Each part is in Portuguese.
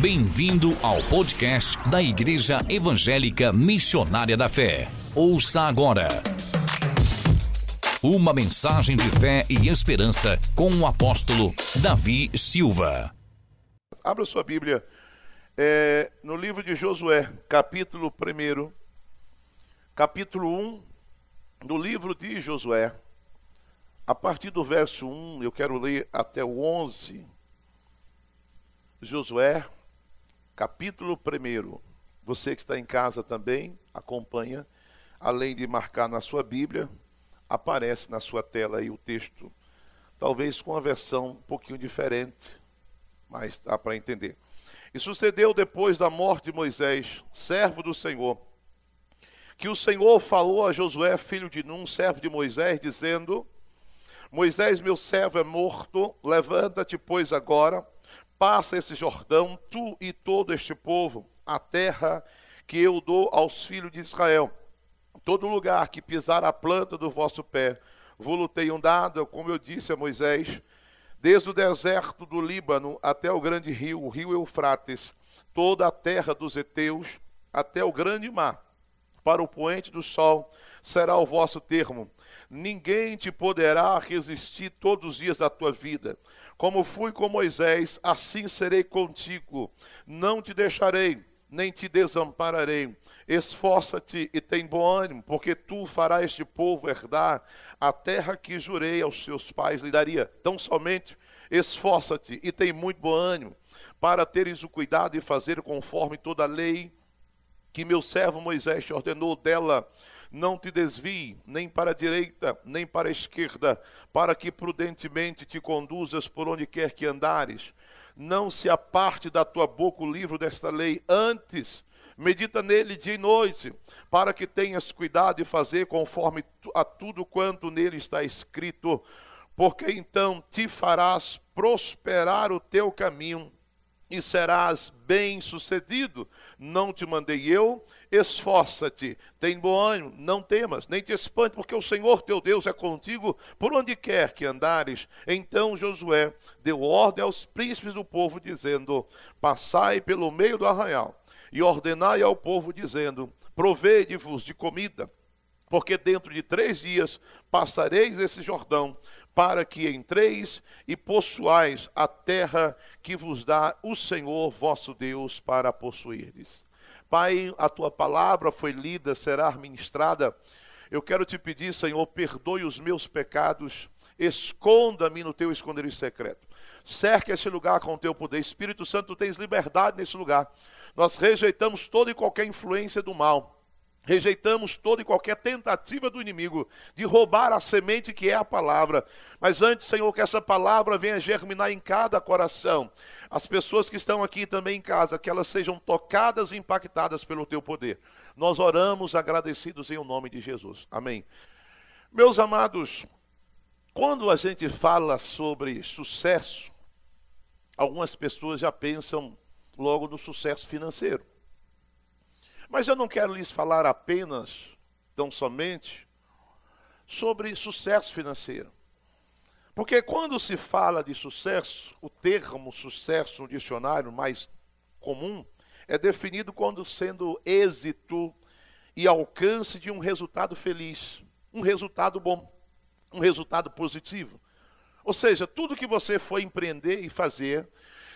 Bem-vindo ao podcast da Igreja Evangélica Missionária da Fé. Ouça agora. Uma mensagem de fé e esperança com o apóstolo Davi Silva. Abra sua Bíblia é, no livro de Josué, capítulo 1, capítulo 1 do livro de Josué. A partir do verso 1, eu quero ler até o 11. Josué, capítulo 1. Você que está em casa também, acompanha. Além de marcar na sua Bíblia, aparece na sua tela aí o texto. Talvez com uma versão um pouquinho diferente, mas dá para entender. E sucedeu depois da morte de Moisés, servo do Senhor, que o Senhor falou a Josué, filho de Num, servo de Moisés, dizendo: Moisés, meu servo, é morto, levanta-te, pois, agora Passa esse Jordão, tu e todo este povo, a terra que eu dou aos filhos de Israel. Todo lugar que pisar a planta do vosso pé, vos tenho dado, como eu disse a Moisés, desde o deserto do Líbano até o grande rio, o rio Eufrates, toda a terra dos heteus, até o grande mar, para o poente do sol, será o vosso termo. Ninguém te poderá resistir todos os dias da tua vida. Como fui com Moisés, assim serei contigo. Não te deixarei, nem te desampararei. Esforça-te e tem bom ânimo, porque tu farás este povo herdar a terra que jurei aos seus pais lhe daria. Tão somente esforça-te e tem muito bom ânimo, para teres o cuidado de fazer conforme toda a lei que meu servo Moisés te ordenou dela não te desvie nem para a direita, nem para a esquerda, para que prudentemente te conduzas por onde quer que andares. Não se aparte da tua boca o livro desta lei, antes medita nele dia e noite, para que tenhas cuidado de fazer conforme a tudo quanto nele está escrito, porque então te farás prosperar o teu caminho e serás bem-sucedido. Não te mandei eu, esforça-te, tem bom ânimo, não temas, nem te espante, porque o Senhor teu Deus é contigo por onde quer que andares. Então Josué deu ordem aos príncipes do povo, dizendo: Passai pelo meio do arraial, e ordenai ao povo, dizendo: Provede-vos de comida porque dentro de três dias passareis esse Jordão, para que entreis e possuais a terra que vos dá o Senhor vosso Deus para possuirdes. Pai, a tua palavra foi lida, será ministrada. Eu quero te pedir, Senhor, perdoe os meus pecados, esconda-me no teu esconderijo secreto. Cerque esse lugar com o teu poder. Espírito Santo, tens liberdade nesse lugar. Nós rejeitamos toda e qualquer influência do mal Rejeitamos toda e qualquer tentativa do inimigo de roubar a semente que é a palavra. Mas antes, Senhor, que essa palavra venha germinar em cada coração. As pessoas que estão aqui também em casa, que elas sejam tocadas e impactadas pelo teu poder. Nós oramos agradecidos em o nome de Jesus. Amém. Meus amados, quando a gente fala sobre sucesso, algumas pessoas já pensam logo no sucesso financeiro. Mas eu não quero lhes falar apenas, tão somente, sobre sucesso financeiro. Porque quando se fala de sucesso, o termo sucesso no dicionário mais comum é definido quando sendo êxito e alcance de um resultado feliz, um resultado bom, um resultado positivo. Ou seja, tudo que você for empreender e fazer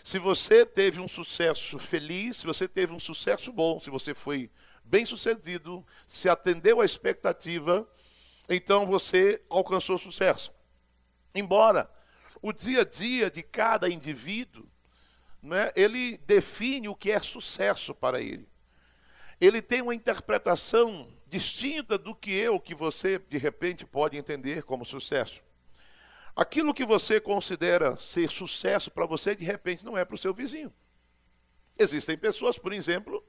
se você teve um sucesso feliz, se você teve um sucesso bom, se você foi bem sucedido, se atendeu à expectativa, então você alcançou sucesso. Embora o dia a dia de cada indivíduo, né, ele define o que é sucesso para ele. Ele tem uma interpretação distinta do que eu, que você de repente pode entender como sucesso. Aquilo que você considera ser sucesso para você, de repente não é para o seu vizinho. Existem pessoas, por exemplo,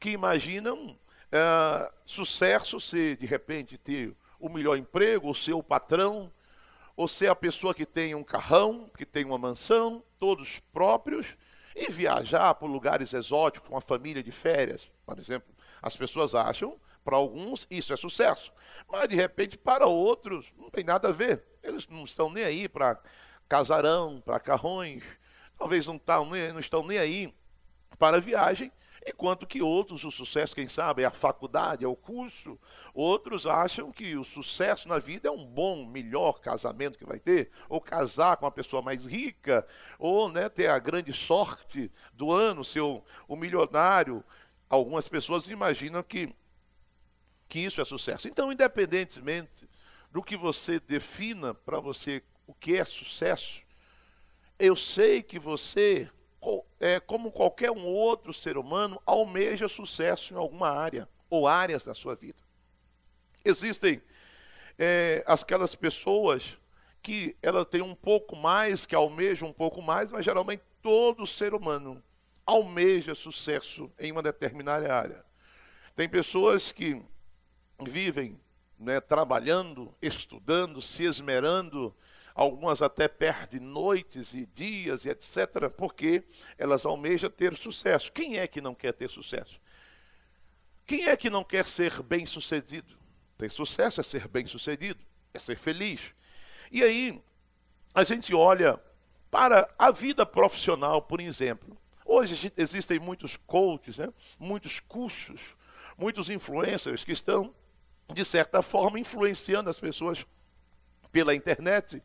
que imaginam é, sucesso ser, de repente, ter o melhor emprego, o seu patrão, ou ser a pessoa que tem um carrão, que tem uma mansão, todos próprios, e viajar por lugares exóticos com a família de férias, por exemplo. As pessoas acham, para alguns, isso é sucesso. Mas, de repente, para outros, não tem nada a ver. Eles não estão nem aí para casarão, para carrões, talvez não, tá, não estão nem aí para viagem, enquanto que outros, o sucesso, quem sabe, é a faculdade, é o curso. Outros acham que o sucesso na vida é um bom, melhor casamento que vai ter, ou casar com uma pessoa mais rica, ou né, ter a grande sorte do ano, ser o, o milionário. Algumas pessoas imaginam que, que isso é sucesso. Então, independentemente do que você defina para você o que é sucesso, eu sei que você é, como qualquer um outro ser humano, almeja sucesso em alguma área ou áreas da sua vida. Existem é, aquelas pessoas que ela tem um pouco mais, que almejam um pouco mais, mas geralmente todo ser humano almeja sucesso em uma determinada área. Tem pessoas que vivem né, trabalhando, estudando, se esmerando algumas até perdem noites e dias e etc., porque elas almejam ter sucesso. Quem é que não quer ter sucesso? Quem é que não quer ser bem-sucedido? Ter sucesso é ser bem-sucedido, é ser feliz. E aí, a gente olha para a vida profissional, por exemplo. Hoje existem muitos coaches, né? muitos cursos, muitos influencers que estão, de certa forma, influenciando as pessoas pela internet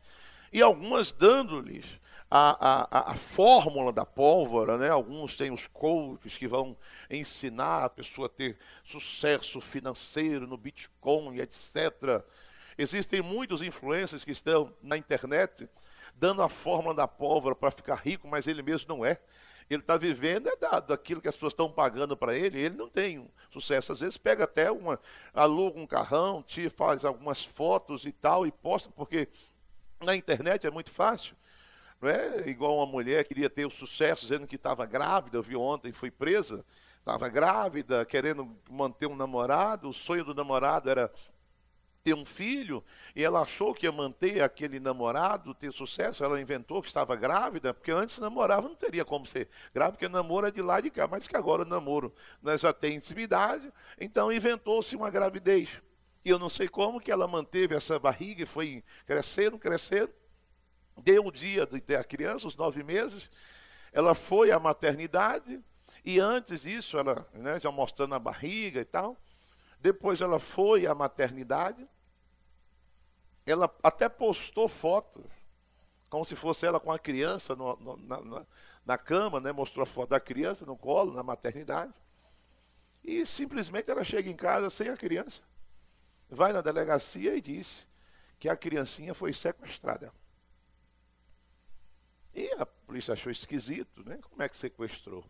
e algumas dando-lhes a, a, a, fórmula da pólvora, né? Alguns têm os coaches que vão ensinar a pessoa a ter sucesso financeiro no Bitcoin, etc. Existem muitos influencers que estão na internet dando a fórmula da pólvora para ficar rico, mas ele mesmo não é. Ele está vivendo é dado aquilo que as pessoas estão pagando para ele, ele não tem sucesso. Às vezes pega até uma, aluga um carrão, te faz algumas fotos e tal, e posta, porque na internet é muito fácil. Não é igual uma mulher queria ter o sucesso dizendo que estava grávida, eu vi ontem, foi presa, estava grávida, querendo manter um namorado, o sonho do namorado era ter um filho, e ela achou que ia manter aquele namorado, ter sucesso, ela inventou que estava grávida, porque antes namorava, não teria como ser grávida, porque namoro é de lá de cá, mas que agora o namoro né, já tem intimidade, então inventou-se uma gravidez. E eu não sei como que ela manteve essa barriga e foi crescendo, crescendo. Deu o dia de ter a criança, os nove meses. Ela foi à maternidade. E antes disso, ela né, já mostrando a barriga e tal. Depois ela foi à maternidade. Ela até postou fotos, como se fosse ela com a criança no, no, na, na, na cama, né? mostrou a foto da criança no colo, na maternidade. E simplesmente ela chega em casa sem a criança vai na delegacia e diz que a criancinha foi sequestrada. E a polícia achou esquisito, né? Como é que sequestrou?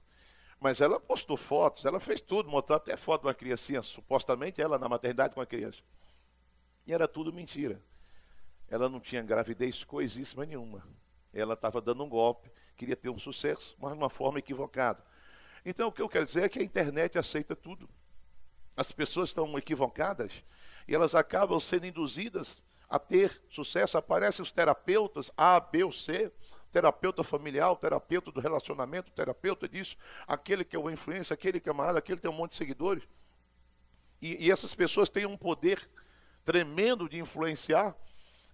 Mas ela postou fotos, ela fez tudo, mostrou até foto de uma criancinha, supostamente ela na maternidade com a criança. E era tudo mentira. Ela não tinha gravidez coisíssima nenhuma. Ela estava dando um golpe, queria ter um sucesso, mas de uma forma equivocada. Então o que eu quero dizer é que a internet aceita tudo. As pessoas estão equivocadas e elas acabam sendo induzidas a ter sucesso. Aparecem os terapeutas A, B ou C, terapeuta familiar, terapeuta do relacionamento, terapeuta disso, aquele que é o influência, aquele que é amarado, aquele que tem um monte de seguidores. E, e essas pessoas têm um poder tremendo de influenciar,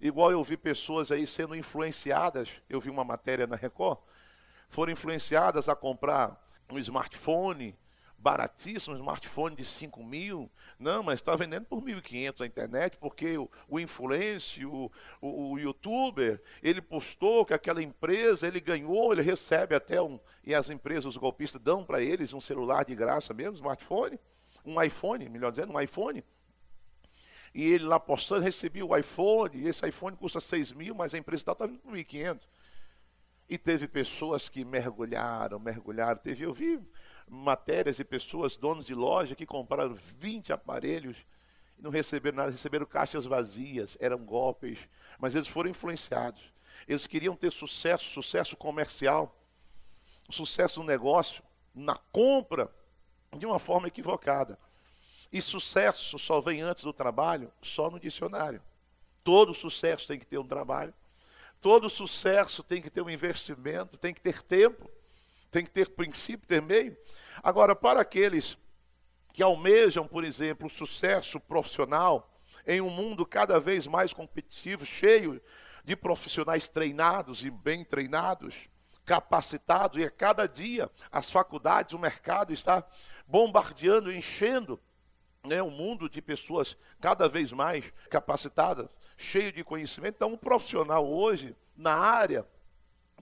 igual eu vi pessoas aí sendo influenciadas, eu vi uma matéria na Record, foram influenciadas a comprar um smartphone, baratíssimo, um smartphone de 5 mil. Não, mas está vendendo por 1.500 na internet, porque o, o influencer, o, o, o, youtuber, ele postou que aquela empresa, ele ganhou, ele recebe até um. E as empresas, os golpistas, dão para eles um celular de graça mesmo, smartphone, um iPhone, melhor dizendo, um iPhone. E ele lá postando, recebia o iPhone, e esse iPhone custa 6 mil, mas a empresa está vendendo por 1.500. E teve pessoas que mergulharam, mergulharam. Teve, eu vi matérias de pessoas, donos de loja, que compraram 20 aparelhos e não receberam nada, receberam caixas vazias, eram golpes, mas eles foram influenciados. Eles queriam ter sucesso, sucesso comercial, sucesso no negócio, na compra, de uma forma equivocada. E sucesso só vem antes do trabalho, só no dicionário. Todo sucesso tem que ter um trabalho, todo sucesso tem que ter um investimento, tem que ter tempo tem que ter princípio, ter meio. Agora, para aqueles que almejam, por exemplo, o sucesso profissional em um mundo cada vez mais competitivo, cheio de profissionais treinados e bem treinados, capacitados e a cada dia as faculdades, o mercado está bombardeando, enchendo né, mundo de pessoas cada vez mais capacitadas, cheio de conhecimento. Então, um profissional hoje, na área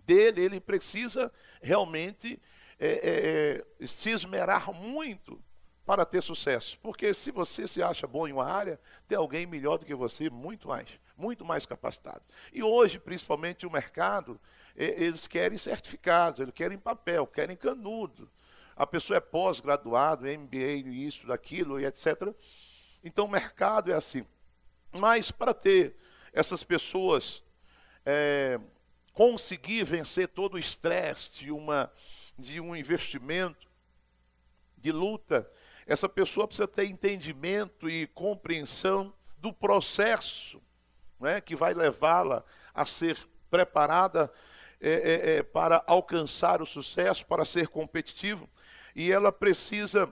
dele, ele precisa realmente é, é, se esmerar muito para ter sucesso. Porque se você se acha bom em uma área, tem alguém melhor do que você, muito mais, muito mais capacitado. E hoje, principalmente, o mercado, eles querem certificados, eles querem papel, querem canudo. A pessoa é pós-graduado, MBA, isso, daquilo e etc. Então o mercado é assim. Mas para ter essas pessoas é, conseguir vencer todo o estresse de, uma, de um investimento, de luta, essa pessoa precisa ter entendimento e compreensão do processo né, que vai levá-la a ser preparada é, é, é, para alcançar o sucesso, para ser competitivo, e ela precisa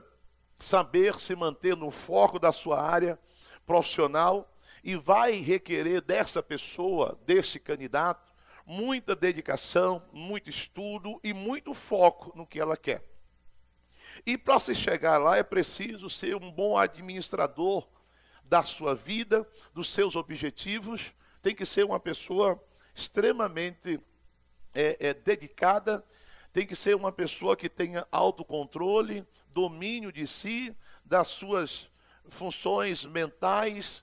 saber se manter no foco da sua área profissional e vai requerer dessa pessoa, desse candidato, muita dedicação, muito estudo e muito foco no que ela quer. E para se chegar lá é preciso ser um bom administrador da sua vida, dos seus objetivos, tem que ser uma pessoa extremamente é, é, dedicada, tem que ser uma pessoa que tenha autocontrole, domínio de si, das suas funções mentais,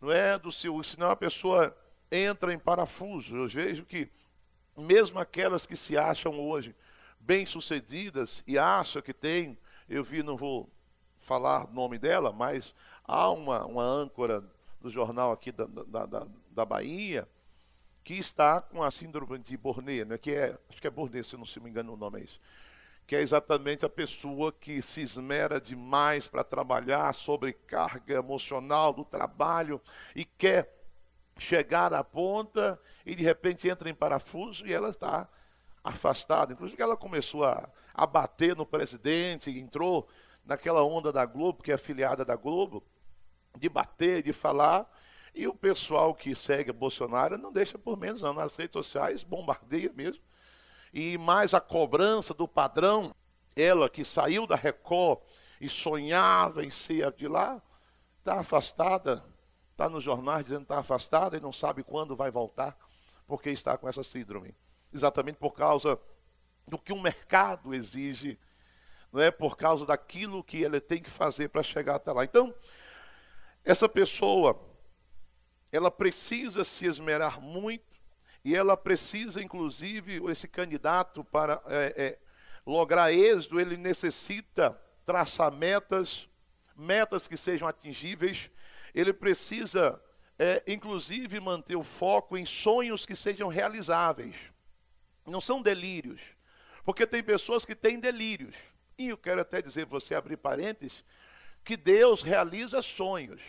não é? Do seu, senão a pessoa entra em parafuso. Eu vejo que mesmo aquelas que se acham hoje bem-sucedidas e acha que tem, eu vi, não vou falar o nome dela, mas há uma, uma âncora do jornal aqui da, da, da, da Bahia que está com a síndrome de Borné, né, que é, acho que é Borné, se não se me engano o nome é isso, que é exatamente a pessoa que se esmera demais para trabalhar, sobrecarga emocional do trabalho e quer chegar à ponta e de repente entra em parafuso e ela está afastada. Inclusive, ela começou a, a bater no presidente, entrou naquela onda da Globo, que é afiliada da Globo, de bater, de falar. E o pessoal que segue Bolsonaro não deixa por menos, não. Nas redes sociais, bombardeia mesmo. E mais a cobrança do padrão, ela que saiu da Record e sonhava em ser de lá, está afastada, está nos jornais dizendo que está afastada e não sabe quando vai voltar, porque está com essa síndrome exatamente por causa do que o mercado exige, não é por causa daquilo que ele tem que fazer para chegar até lá. Então, essa pessoa, ela precisa se esmerar muito e ela precisa, inclusive, esse candidato para é, é, lograr êxito, ele necessita traçar metas, metas que sejam atingíveis. Ele precisa, é, inclusive, manter o foco em sonhos que sejam realizáveis. Não são delírios. Porque tem pessoas que têm delírios. E eu quero até dizer, você abrir parênteses, que Deus realiza sonhos.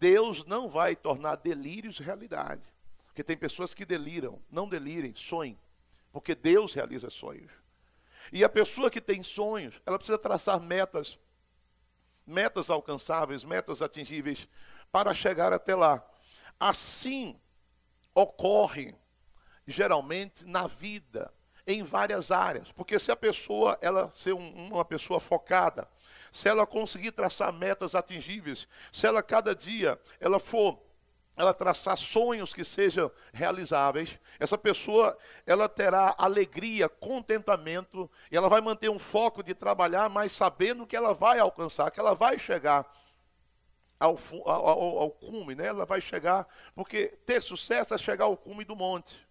Deus não vai tornar delírios realidade. Porque tem pessoas que deliram, não delirem, sonhem. Porque Deus realiza sonhos. E a pessoa que tem sonhos, ela precisa traçar metas, metas alcançáveis, metas atingíveis, para chegar até lá. Assim ocorre geralmente na vida, em várias áreas. Porque se a pessoa, ela ser um, uma pessoa focada, se ela conseguir traçar metas atingíveis, se ela cada dia ela for ela traçar sonhos que sejam realizáveis, essa pessoa ela terá alegria, contentamento, e ela vai manter um foco de trabalhar, mas sabendo que ela vai alcançar, que ela vai chegar ao, ao, ao cume, né? ela vai chegar, porque ter sucesso é chegar ao cume do monte.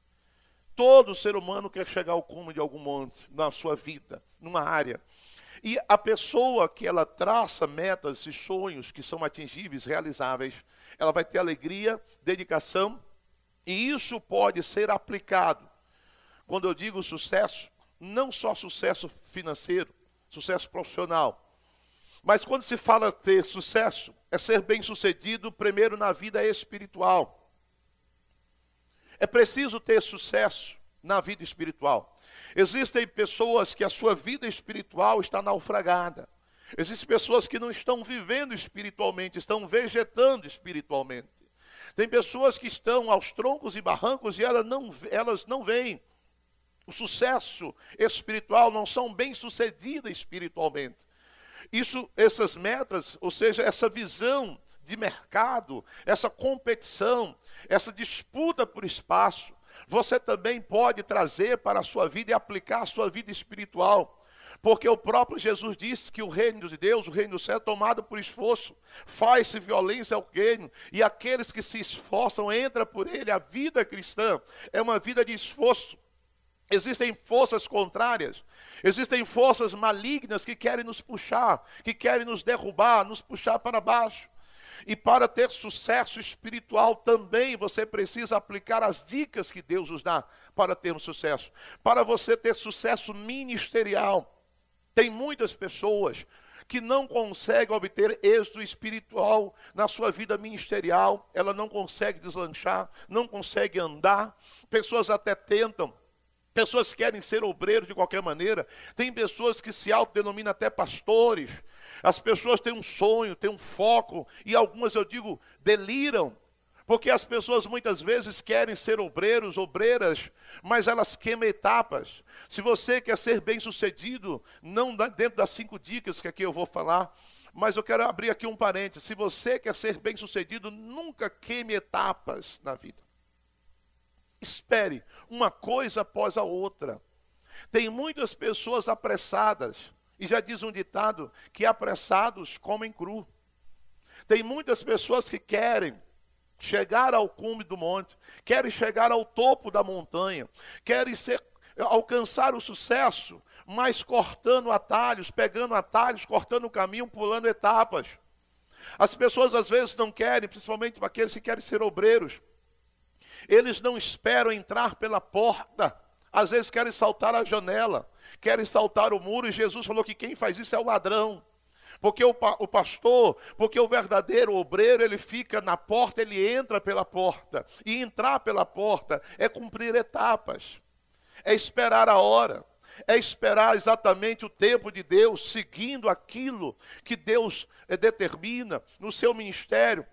Todo ser humano quer chegar ao cume de algum monte na sua vida, numa área. E a pessoa que ela traça metas e sonhos que são atingíveis, realizáveis, ela vai ter alegria, dedicação, e isso pode ser aplicado. Quando eu digo sucesso, não só sucesso financeiro, sucesso profissional, mas quando se fala ter sucesso, é ser bem-sucedido primeiro na vida espiritual. É preciso ter sucesso na vida espiritual. Existem pessoas que a sua vida espiritual está naufragada. Existem pessoas que não estão vivendo espiritualmente, estão vegetando espiritualmente. Tem pessoas que estão aos troncos e barrancos e elas não, elas não veem o sucesso espiritual não são bem-sucedidas espiritualmente. Isso, essas metas, ou seja, essa visão de mercado, essa competição, essa disputa por espaço, você também pode trazer para a sua vida e aplicar a sua vida espiritual. Porque o próprio Jesus disse que o reino de Deus, o reino do céu, é tomado por esforço. Faz-se violência ao reino, e aqueles que se esforçam entram por ele. A vida cristã é uma vida de esforço. Existem forças contrárias, existem forças malignas que querem nos puxar, que querem nos derrubar, nos puxar para baixo. E para ter sucesso espiritual também você precisa aplicar as dicas que Deus nos dá para termos sucesso. Para você ter sucesso ministerial, tem muitas pessoas que não conseguem obter êxito espiritual na sua vida ministerial, ela não consegue deslanchar, não consegue andar. Pessoas até tentam, pessoas querem ser obreiros de qualquer maneira, tem pessoas que se autodenominam até pastores, as pessoas têm um sonho, têm um foco, e algumas, eu digo, deliram, porque as pessoas muitas vezes querem ser obreiros, obreiras, mas elas queimam etapas. Se você quer ser bem sucedido, não dentro das cinco dicas que aqui eu vou falar, mas eu quero abrir aqui um parênteses. Se você quer ser bem sucedido, nunca queime etapas na vida. Espere uma coisa após a outra. Tem muitas pessoas apressadas, e já diz um ditado que apressados comem cru. Tem muitas pessoas que querem chegar ao cume do monte, querem chegar ao topo da montanha, querem ser, alcançar o sucesso, mas cortando atalhos, pegando atalhos, cortando o caminho, pulando etapas. As pessoas às vezes não querem, principalmente aqueles que querem ser obreiros, eles não esperam entrar pela porta, às vezes querem saltar a janela querem saltar o muro, e Jesus falou que quem faz isso é o ladrão. Porque o, o pastor, porque o verdadeiro obreiro, ele fica na porta, ele entra pela porta. E entrar pela porta é cumprir etapas, é esperar a hora, é esperar exatamente o tempo de Deus, seguindo aquilo que Deus eh, determina no seu ministério,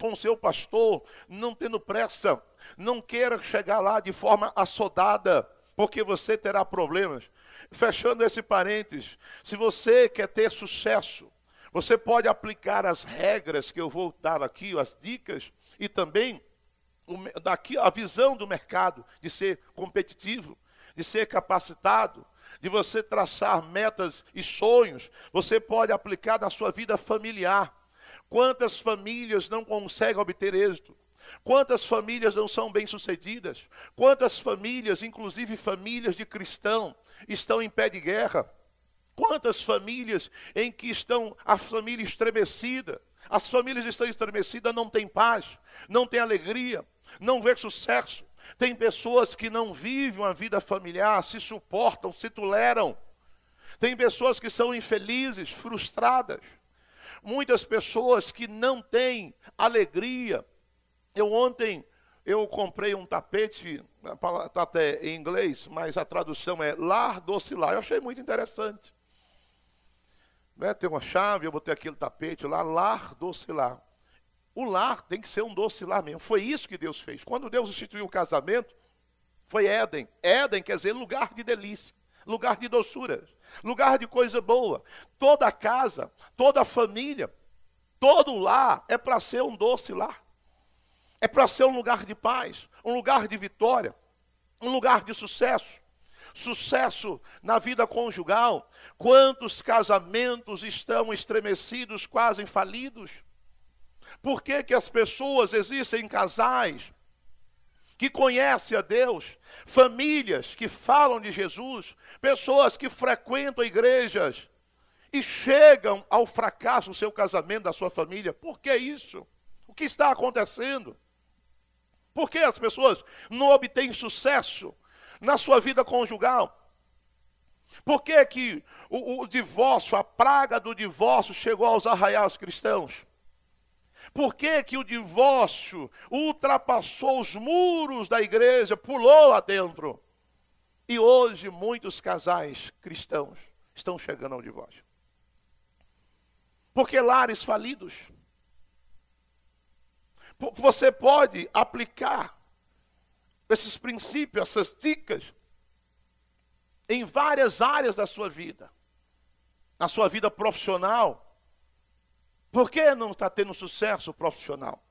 com o seu pastor, não tendo pressa, não queira chegar lá de forma assodada, porque você terá problemas. Fechando esse parênteses, se você quer ter sucesso, você pode aplicar as regras que eu vou dar aqui, as dicas, e também daqui a visão do mercado de ser competitivo, de ser capacitado, de você traçar metas e sonhos, você pode aplicar na sua vida familiar. Quantas famílias não conseguem obter êxito? Quantas famílias não são bem-sucedidas? Quantas famílias, inclusive famílias de cristão, estão em pé de guerra. Quantas famílias em que estão a família estremecida? As famílias estão estremecidas, não tem paz, não tem alegria, não vê sucesso. Tem pessoas que não vivem uma vida familiar, se suportam, se toleram. Tem pessoas que são infelizes, frustradas. Muitas pessoas que não têm alegria. Eu ontem eu comprei um tapete, está até em inglês, mas a tradução é lar docilar. Eu achei muito interessante. Né? Tem uma chave, eu botei aquele tapete lá, lar docilar. O lar tem que ser um docilar mesmo. Foi isso que Deus fez. Quando Deus instituiu o casamento, foi Éden. Éden quer dizer lugar de delícia, lugar de doçura, lugar de coisa boa. Toda casa, toda família, todo lar é para ser um doce lar. É para ser um lugar de paz, um lugar de vitória, um lugar de sucesso. Sucesso na vida conjugal. Quantos casamentos estão estremecidos, quase falidos? Por que, que as pessoas existem casais que conhecem a Deus, famílias que falam de Jesus, pessoas que frequentam igrejas e chegam ao fracasso do seu casamento, da sua família? Por que isso? O que está acontecendo? Por que as pessoas não obtêm sucesso na sua vida conjugal? Por que, que o, o divórcio, a praga do divórcio chegou aos arraiais cristãos? Por que, que o divórcio ultrapassou os muros da igreja, pulou lá dentro? E hoje muitos casais cristãos estão chegando ao divórcio. Porque lares falidos você pode aplicar esses princípios, essas dicas em várias áreas da sua vida. Na sua vida profissional. Por que não está tendo sucesso profissional?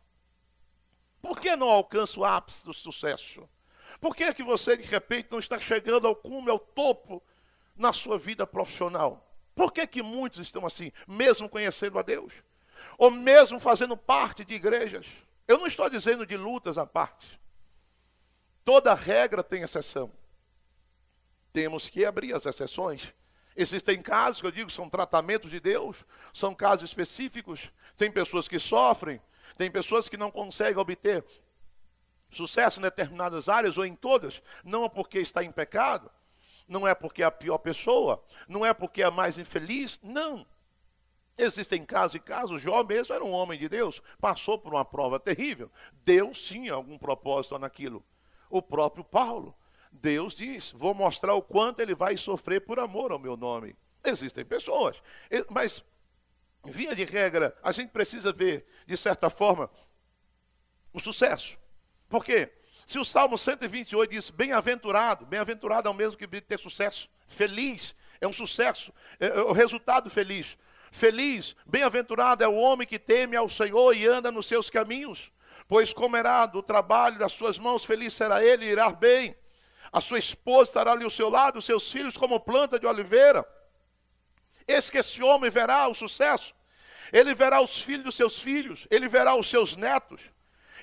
Por que não alcança o ápice do sucesso? Por que, que você, de repente, não está chegando ao cume, ao topo na sua vida profissional? Por que, que muitos estão assim, mesmo conhecendo a Deus? Ou mesmo fazendo parte de igrejas? Eu não estou dizendo de lutas à parte. Toda regra tem exceção. Temos que abrir as exceções. Existem casos que eu digo são tratamentos de Deus, são casos específicos. Tem pessoas que sofrem, tem pessoas que não conseguem obter sucesso em determinadas áreas ou em todas, não é porque está em pecado, não é porque é a pior pessoa, não é porque é mais infeliz, não. Existem casos e casos. Jó mesmo era um homem de Deus, passou por uma prova terrível. Deus tinha algum propósito naquilo. O próprio Paulo, Deus diz: Vou mostrar o quanto ele vai sofrer por amor ao meu nome. Existem pessoas, mas, via de regra, a gente precisa ver, de certa forma, o sucesso. Por quê? Se o Salmo 128 diz bem-aventurado, bem-aventurado é o mesmo que ter sucesso, feliz, é um sucesso, é, é o resultado feliz. Feliz, bem-aventurado é o homem que teme ao Senhor e anda nos seus caminhos, pois comerá do trabalho das suas mãos, feliz será ele irá bem. A sua esposa estará ali ao seu lado, os seus filhos como planta de oliveira. Eis que esse homem verá o sucesso, ele verá os filhos dos seus filhos, ele verá os seus netos.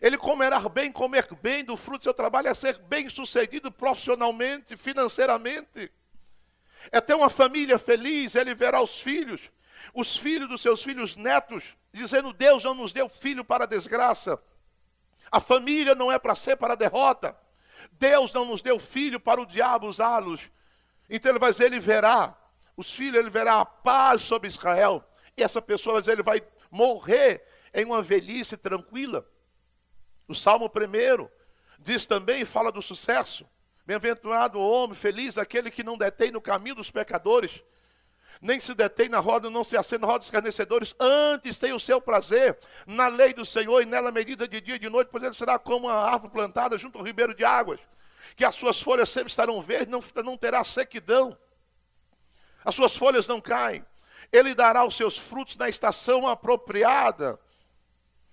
Ele comerá bem, comer bem do fruto do seu trabalho é ser bem sucedido profissionalmente, financeiramente. É ter uma família feliz, ele verá os filhos, os filhos dos seus filhos netos, dizendo: Deus não nos deu filho para a desgraça. A família não é para ser para a derrota. Deus não nos deu filho para o diabo usá-los. Então ele vai dizer: ele verá os filhos, ele verá a paz sobre Israel. E essa pessoa ele vai morrer em uma velhice tranquila. O Salmo 1 diz também, fala do sucesso. Bem-aventurado o homem, feliz aquele que não detém no caminho dos pecadores, nem se detém na roda, não se acende na roda dos escarnecedores, antes tem o seu prazer na lei do Senhor e nela medida de dia e de noite, pois ele será como uma árvore plantada junto ao ribeiro de águas, que as suas folhas sempre estarão verdes, não, não terá sequidão, as suas folhas não caem, ele dará os seus frutos na estação apropriada.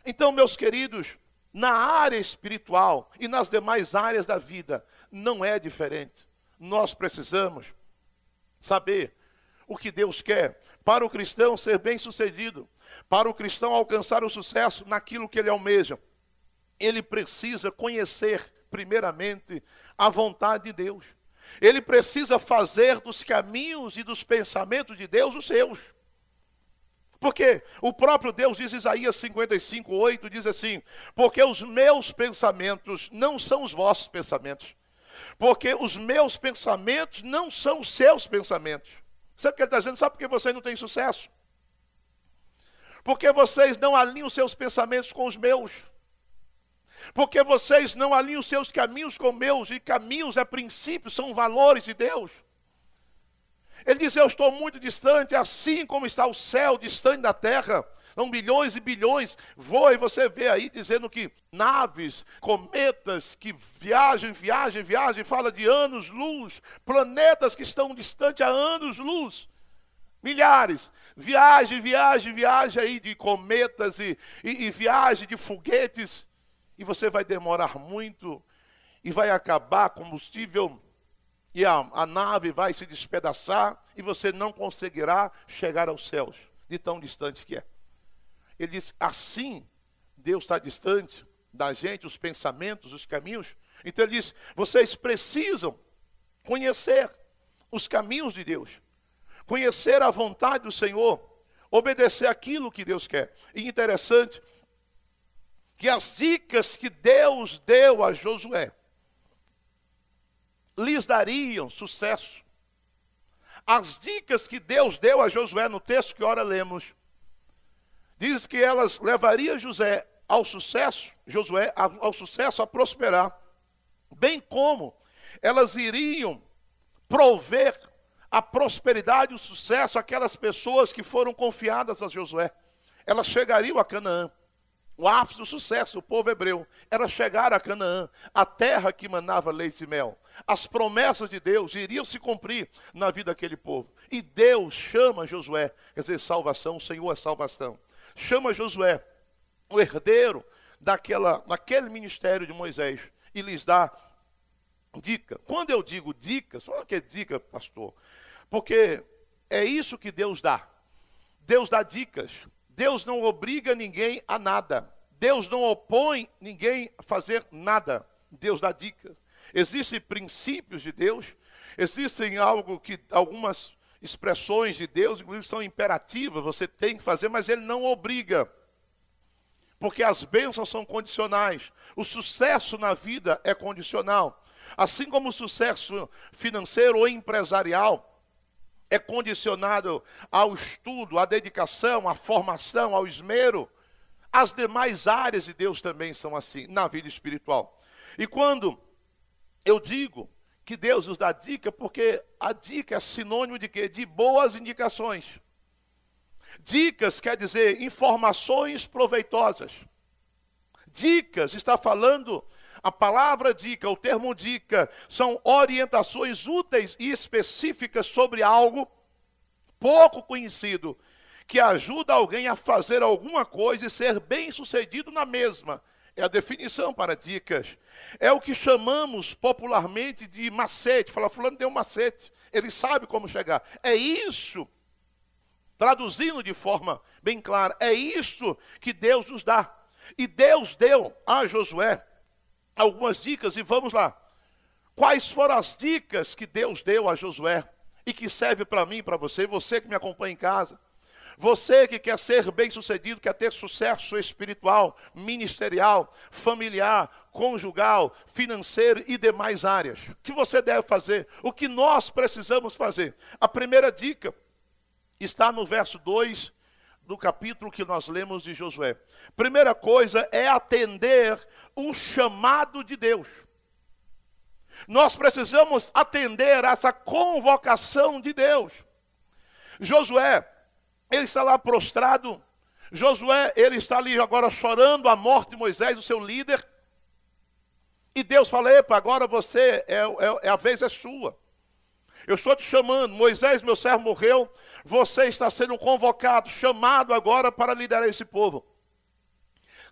Então, meus queridos, na área espiritual e nas demais áreas da vida, não é diferente. Nós precisamos saber o que Deus quer para o cristão ser bem-sucedido, para o cristão alcançar o sucesso naquilo que ele almeja. Ele precisa conhecer, primeiramente, a vontade de Deus. Ele precisa fazer dos caminhos e dos pensamentos de Deus os seus. Porque o próprio Deus diz, Isaías 55, 8, diz assim: Porque os meus pensamentos não são os vossos pensamentos. Porque os meus pensamentos não são os seus pensamentos. Sabe o que ele está dizendo? Sabe por que vocês não têm sucesso? Porque vocês não alinham seus pensamentos com os meus. Porque vocês não alinham seus caminhos com meus. E caminhos é princípios, são valores de Deus. Ele diz: Eu estou muito distante, assim como está o céu distante da terra. São bilhões e bilhões. Voa e você vê aí dizendo que naves, cometas que viajam, viajam, viajam, fala de anos-luz, planetas que estão distantes há anos-luz. Milhares. Viagem, viagem, viagem aí de cometas e, e, e viagem de foguetes. E você vai demorar muito e vai acabar combustível e a, a nave vai se despedaçar e você não conseguirá chegar aos céus, de tão distante que é. Ele diz: assim, Deus está distante da gente, os pensamentos, os caminhos. Então ele diz: vocês precisam conhecer os caminhos de Deus, conhecer a vontade do Senhor, obedecer aquilo que Deus quer. E interessante que as dicas que Deus deu a Josué, lhes dariam sucesso. As dicas que Deus deu a Josué no texto que ora lemos, diz que elas levariam José ao sucesso, Josué ao, ao sucesso, a prosperar, bem como elas iriam prover a prosperidade e o sucesso àquelas pessoas que foram confiadas a Josué. Elas chegariam a Canaã. O ápice do sucesso do povo hebreu era chegar a Canaã, a terra que manava leite e mel. As promessas de Deus iriam se cumprir na vida daquele povo. E Deus chama Josué, quer dizer, salvação, o Senhor é salvação. Chama Josué, o herdeiro daquela, daquele ministério de Moisés, e lhes dá dica. Quando eu digo dica, só que é dica, pastor? Porque é isso que Deus dá. Deus dá dicas. Deus não obriga ninguém a nada. Deus não opõe ninguém a fazer nada. Deus dá dicas. Existem princípios de Deus, existem algo que algumas expressões de Deus, inclusive são imperativas, você tem que fazer, mas ele não obriga. Porque as bênçãos são condicionais. O sucesso na vida é condicional. Assim como o sucesso financeiro ou empresarial é condicionado ao estudo, à dedicação, à formação, ao esmero, as demais áreas de Deus também são assim, na vida espiritual. E quando eu digo que Deus nos dá dica, porque a dica é sinônimo de quê? De boas indicações. Dicas quer dizer informações proveitosas. Dicas está falando a palavra dica, o termo dica, são orientações úteis e específicas sobre algo pouco conhecido, que ajuda alguém a fazer alguma coisa e ser bem sucedido na mesma. É a definição para dicas. É o que chamamos popularmente de macete. Fala, fulano tem um macete, ele sabe como chegar. É isso, traduzindo de forma bem clara, é isso que Deus nos dá. E Deus deu a Josué algumas dicas e vamos lá. Quais foram as dicas que Deus deu a Josué e que serve para mim para você, você que me acompanha em casa? Você que quer ser bem-sucedido, quer ter sucesso espiritual, ministerial, familiar, conjugal, financeiro e demais áreas. O que você deve fazer? O que nós precisamos fazer? A primeira dica está no verso 2 do capítulo que nós lemos de Josué. Primeira coisa é atender o chamado de Deus. Nós precisamos atender essa convocação de Deus. Josué, ele está lá prostrado. Josué, ele está ali agora chorando a morte de Moisés, o seu líder. E Deus fala: Epa, agora você, é, é, é a vez é sua. Eu estou te chamando. Moisés, meu servo, morreu. Você está sendo convocado, chamado agora para liderar esse povo.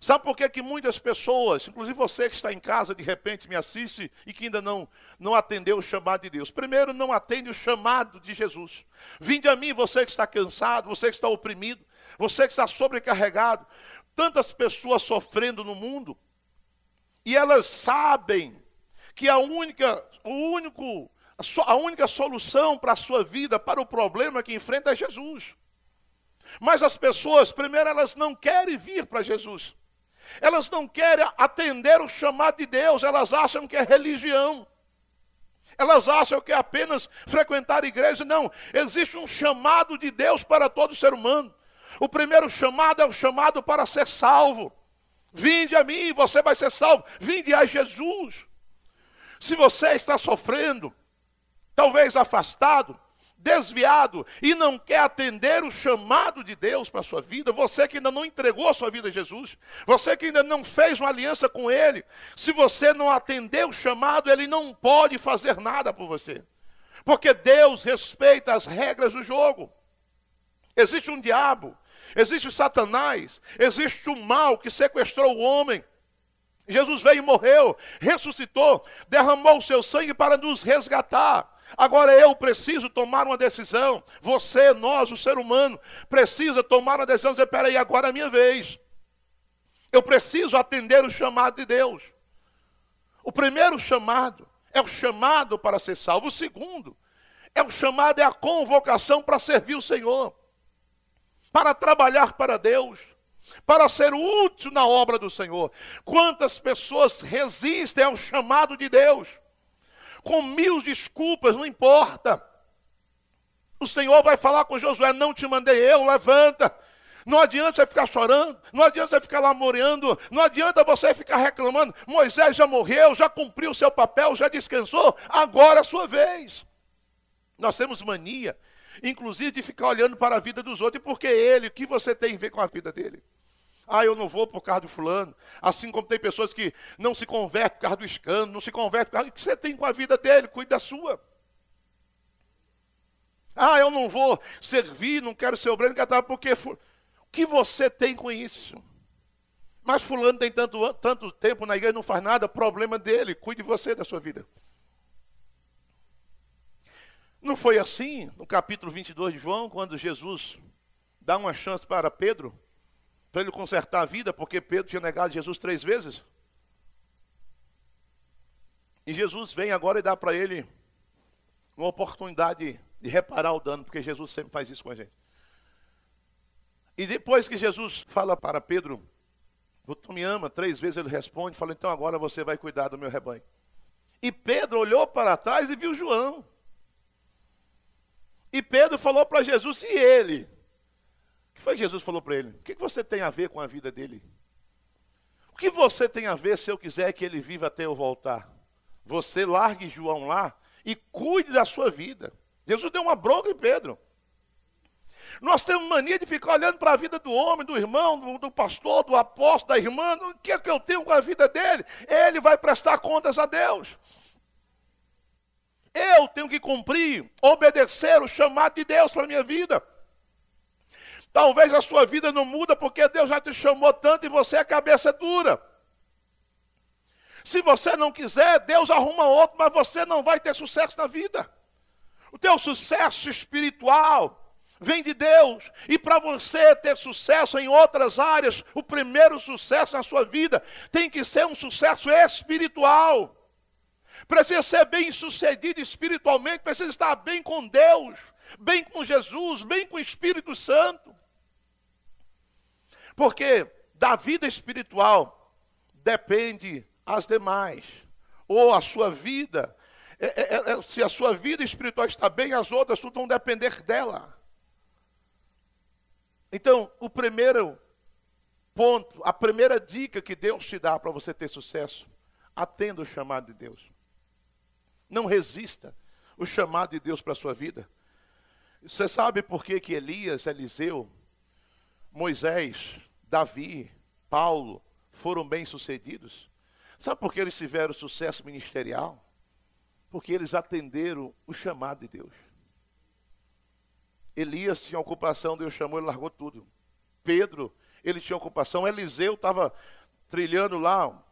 Sabe por que, que muitas pessoas, inclusive você que está em casa, de repente me assiste e que ainda não, não atendeu o chamado de Deus? Primeiro, não atende o chamado de Jesus. Vinde a mim, você que está cansado, você que está oprimido, você que está sobrecarregado. Tantas pessoas sofrendo no mundo e elas sabem que a única, o único a única solução para a sua vida, para o problema que enfrenta é Jesus. Mas as pessoas, primeiro, elas não querem vir para Jesus. Elas não querem atender o chamado de Deus, elas acham que é religião. Elas acham que é apenas frequentar igreja. Não, existe um chamado de Deus para todo ser humano. O primeiro chamado é o chamado para ser salvo. Vinde a mim, você vai ser salvo. Vinde a Jesus. Se você está sofrendo, talvez afastado, desviado e não quer atender o chamado de Deus para a sua vida, você que ainda não entregou a sua vida a Jesus, você que ainda não fez uma aliança com Ele, se você não atender o chamado, Ele não pode fazer nada por você, porque Deus respeita as regras do jogo. Existe um diabo, existe Satanás, existe o mal que sequestrou o homem. Jesus veio e morreu, ressuscitou, derramou o seu sangue para nos resgatar. Agora eu preciso tomar uma decisão. Você, nós, o ser humano, precisa tomar uma decisão. Dizer, peraí, agora é a minha vez. Eu preciso atender o chamado de Deus. O primeiro chamado é o chamado para ser salvo. O segundo é o chamado, é a convocação para servir o Senhor, para trabalhar para Deus, para ser útil na obra do Senhor. Quantas pessoas resistem ao chamado de Deus? Com mil desculpas, não importa. O Senhor vai falar com Josué: Não te mandei eu, levanta. Não adianta você ficar chorando, não adianta você ficar lamoreando, não adianta você ficar reclamando. Moisés já morreu, já cumpriu o seu papel, já descansou, agora é a sua vez. Nós temos mania, inclusive, de ficar olhando para a vida dos outros, e porque ele, o que você tem a ver com a vida dele? Ah, eu não vou por causa do fulano. Assim como tem pessoas que não se convertem por causa do escândalo, não se convertem por causa do que você tem com a vida dele, cuide da sua. Ah, eu não vou servir, não quero ser obreiro, porque o que você tem com isso? Mas fulano tem tanto, tanto tempo na igreja, não faz nada, problema dele, cuide você da sua vida. Não foi assim no capítulo 22 de João, quando Jesus dá uma chance para Pedro? Para ele consertar a vida, porque Pedro tinha negado Jesus três vezes. E Jesus vem agora e dá para ele uma oportunidade de reparar o dano, porque Jesus sempre faz isso com a gente. E depois que Jesus fala para Pedro, tu me ama, três vezes ele responde, fala, então agora você vai cuidar do meu rebanho. E Pedro olhou para trás e viu João. E Pedro falou para Jesus, e ele? Foi que Jesus falou para ele? O que você tem a ver com a vida dele? O que você tem a ver se eu quiser que ele viva até eu voltar? Você largue João lá e cuide da sua vida. Jesus deu uma bronca em Pedro. Nós temos mania de ficar olhando para a vida do homem, do irmão, do, do, pastor, do apóstolo, da irmã. O que é que eu tenho com a vida dele? Ele vai prestar contas a Deus. Eu tenho que cumprir, obedecer o chamado de Deus para a minha vida. Talvez a sua vida não muda porque Deus já te chamou tanto e você é cabeça dura. Se você não quiser, Deus arruma outro, mas você não vai ter sucesso na vida. O teu sucesso espiritual vem de Deus. E para você ter sucesso em outras áreas, o primeiro sucesso na sua vida tem que ser um sucesso espiritual. Precisa ser bem sucedido espiritualmente, precisa estar bem com Deus, bem com Jesus, bem com o Espírito Santo. Porque da vida espiritual depende as demais. Ou a sua vida. É, é, é, se a sua vida espiritual está bem, as outras tudo vão depender dela. Então, o primeiro ponto, a primeira dica que Deus te dá para você ter sucesso, atenda o chamado de Deus. Não resista o chamado de Deus para a sua vida. Você sabe por que, que Elias, Eliseu, Moisés, Davi, Paulo foram bem-sucedidos? Sabe por que eles tiveram sucesso ministerial? Porque eles atenderam o chamado de Deus. Elias tinha ocupação, Deus chamou, ele largou tudo. Pedro, ele tinha ocupação. Eliseu estava trilhando lá,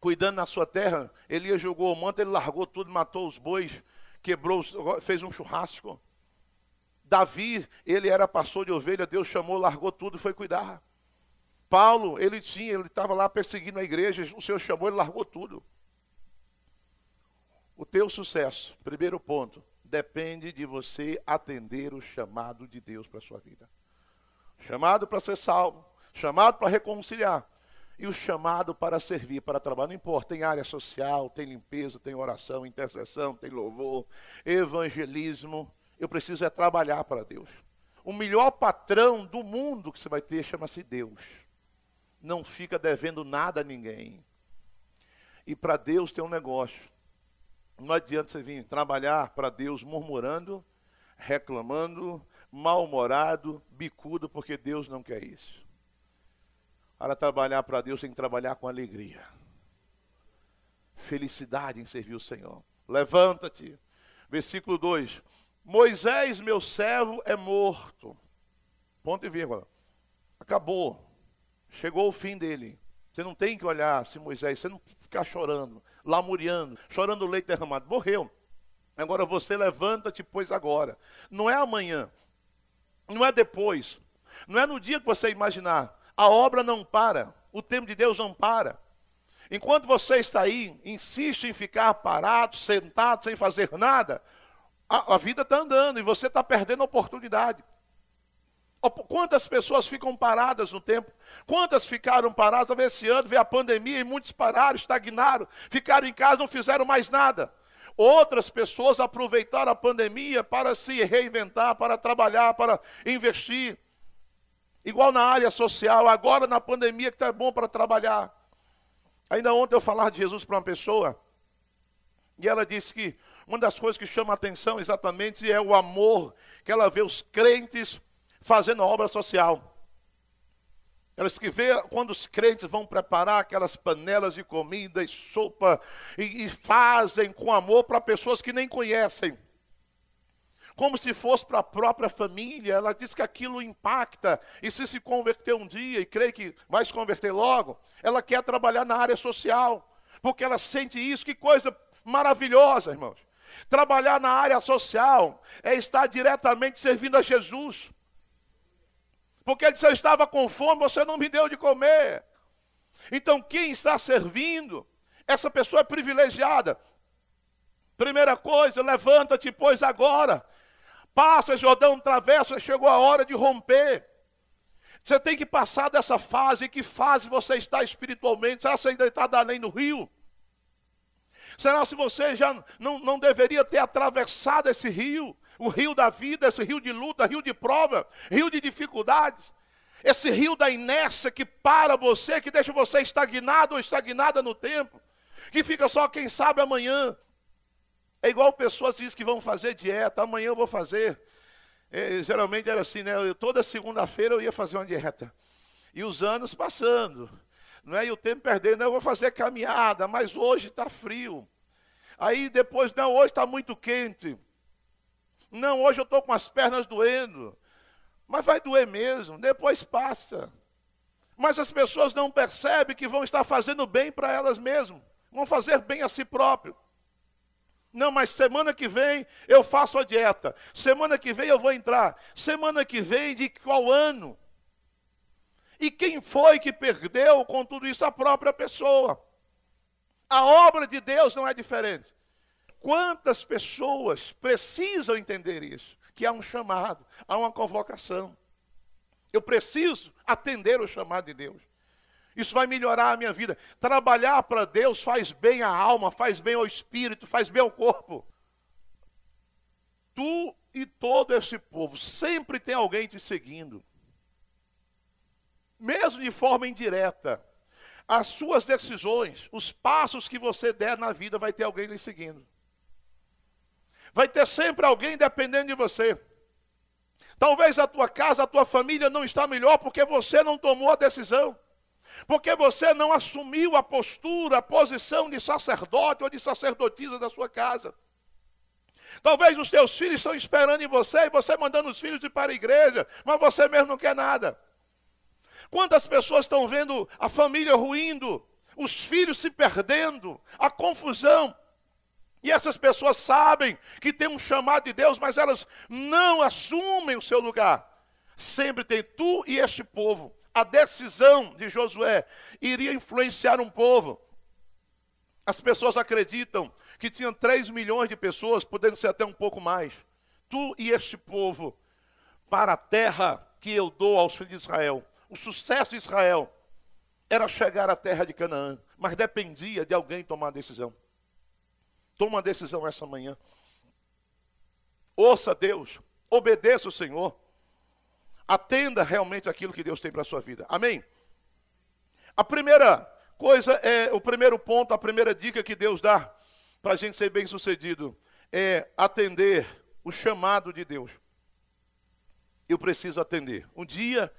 cuidando na sua terra. Elias jogou o manto, ele largou tudo, matou os bois, quebrou, fez um churrasco. Davi, ele era pastor de ovelha, Deus chamou, largou tudo e foi cuidar. Paulo, ele tinha, ele estava lá perseguindo a igreja, o Senhor chamou, ele largou tudo. O teu sucesso, primeiro ponto, depende de você atender o chamado de Deus para a sua vida. Chamado para ser salvo, chamado para reconciliar e o chamado para servir, para trabalhar. Não importa, tem área social, tem limpeza, tem oração, intercessão, tem louvor, evangelismo. Eu preciso é trabalhar para Deus. O melhor patrão do mundo que você vai ter chama-se Deus. Não fica devendo nada a ninguém. E para Deus tem um negócio. Não adianta você vir trabalhar para Deus murmurando, reclamando, mal-humorado, bicudo, porque Deus não quer isso. Para trabalhar para Deus tem que trabalhar com alegria. Felicidade em servir o Senhor. Levanta-te. Versículo 2. Moisés, meu servo, é morto. Ponto e vírgula. Acabou. Chegou o fim dele. Você não tem que olhar se Moisés, você não ficar chorando, lamuriando, chorando o leite derramado. Morreu. Agora você levanta-te, pois agora. Não é amanhã. Não é depois. Não é no dia que você imaginar. A obra não para. O tempo de Deus não para. Enquanto você está aí, insiste em ficar parado, sentado, sem fazer nada, a, a vida está andando e você está perdendo a oportunidade. Quantas pessoas ficam paradas no tempo? Quantas ficaram paradas? Talvez esse ano veio a pandemia e muitos pararam, estagnaram, ficaram em casa, não fizeram mais nada. Outras pessoas aproveitaram a pandemia para se reinventar, para trabalhar, para investir. Igual na área social, agora na pandemia que está bom para trabalhar. Ainda ontem eu falava de Jesus para uma pessoa, e ela disse que uma das coisas que chama a atenção exatamente é o amor que ela vê os crentes fazendo a obra social. Elas que vê quando os crentes vão preparar aquelas panelas de comida e sopa e, e fazem com amor para pessoas que nem conhecem. Como se fosse para a própria família. Ela diz que aquilo impacta. E se se converter um dia e crê que vai se converter logo, ela quer trabalhar na área social. Porque ela sente isso. Que coisa maravilhosa, irmãos. Trabalhar na área social é estar diretamente servindo a Jesus. Porque ele disse: Eu estava com fome, você não me deu de comer. Então, quem está servindo, essa pessoa é privilegiada. Primeira coisa, levanta-te, pois agora. Passa, Jordão, atravessa, chegou a hora de romper. Você tem que passar dessa fase. Em que fase você está espiritualmente? Você ainda está além do rio? Será se você já não, não deveria ter atravessado esse rio? o rio da vida, esse rio de luta, rio de prova, rio de dificuldades, esse rio da inércia que para você, que deixa você estagnado ou estagnada no tempo, que fica só quem sabe amanhã. É igual pessoas dizem que vão fazer dieta, amanhã eu vou fazer. É, geralmente era assim, né? Eu, toda segunda-feira eu ia fazer uma dieta. E os anos passando, não é? E o tempo perdendo, eu vou fazer caminhada, mas hoje está frio. Aí depois, não, hoje está muito quente. Não, hoje eu estou com as pernas doendo. Mas vai doer mesmo, depois passa. Mas as pessoas não percebem que vão estar fazendo bem para elas mesmas, vão fazer bem a si próprio. Não, mas semana que vem eu faço a dieta. Semana que vem eu vou entrar. Semana que vem de qual ano? E quem foi que perdeu com tudo isso? A própria pessoa. A obra de Deus não é diferente. Quantas pessoas precisam entender isso? Que há um chamado, há uma convocação. Eu preciso atender o chamado de Deus. Isso vai melhorar a minha vida. Trabalhar para Deus faz bem à alma, faz bem ao espírito, faz bem ao corpo. Tu e todo esse povo sempre tem alguém te seguindo. Mesmo de forma indireta. As suas decisões, os passos que você der na vida, vai ter alguém lhe seguindo. Vai ter sempre alguém dependendo de você. Talvez a tua casa, a tua família não está melhor porque você não tomou a decisão. Porque você não assumiu a postura, a posição de sacerdote ou de sacerdotisa da sua casa. Talvez os teus filhos estão esperando em você e você mandando os filhos ir para a igreja, mas você mesmo não quer nada. Quantas pessoas estão vendo a família ruindo, os filhos se perdendo, a confusão? E essas pessoas sabem que tem um chamado de Deus, mas elas não assumem o seu lugar. Sempre tem tu e este povo. A decisão de Josué iria influenciar um povo. As pessoas acreditam que tinham 3 milhões de pessoas, podendo ser até um pouco mais. Tu e este povo, para a terra que eu dou aos filhos de Israel. O sucesso de Israel era chegar à terra de Canaã, mas dependia de alguém tomar a decisão. Toma uma decisão essa manhã. Ouça Deus, obedeça o Senhor. Atenda realmente aquilo que Deus tem para a sua vida. Amém? A primeira coisa é, o primeiro ponto, a primeira dica que Deus dá para a gente ser bem sucedido é atender o chamado de Deus. Eu preciso atender. Um dia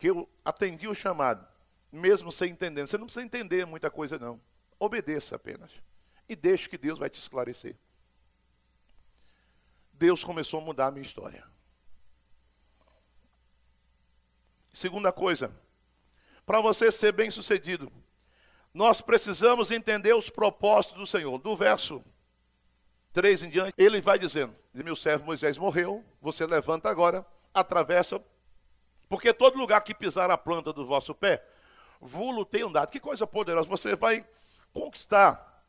que eu atendi o chamado, mesmo sem entender. Você não precisa entender muita coisa, não. Obedeça apenas. E deixe que Deus vai te esclarecer. Deus começou a mudar a minha história. Segunda coisa, para você ser bem sucedido, nós precisamos entender os propósitos do Senhor. Do verso 3 em diante, ele vai dizendo: Meu servo Moisés morreu, você levanta agora, atravessa, porque todo lugar que pisar a planta do vosso pé, vulo tem andado. Que coisa poderosa! Você vai conquistar.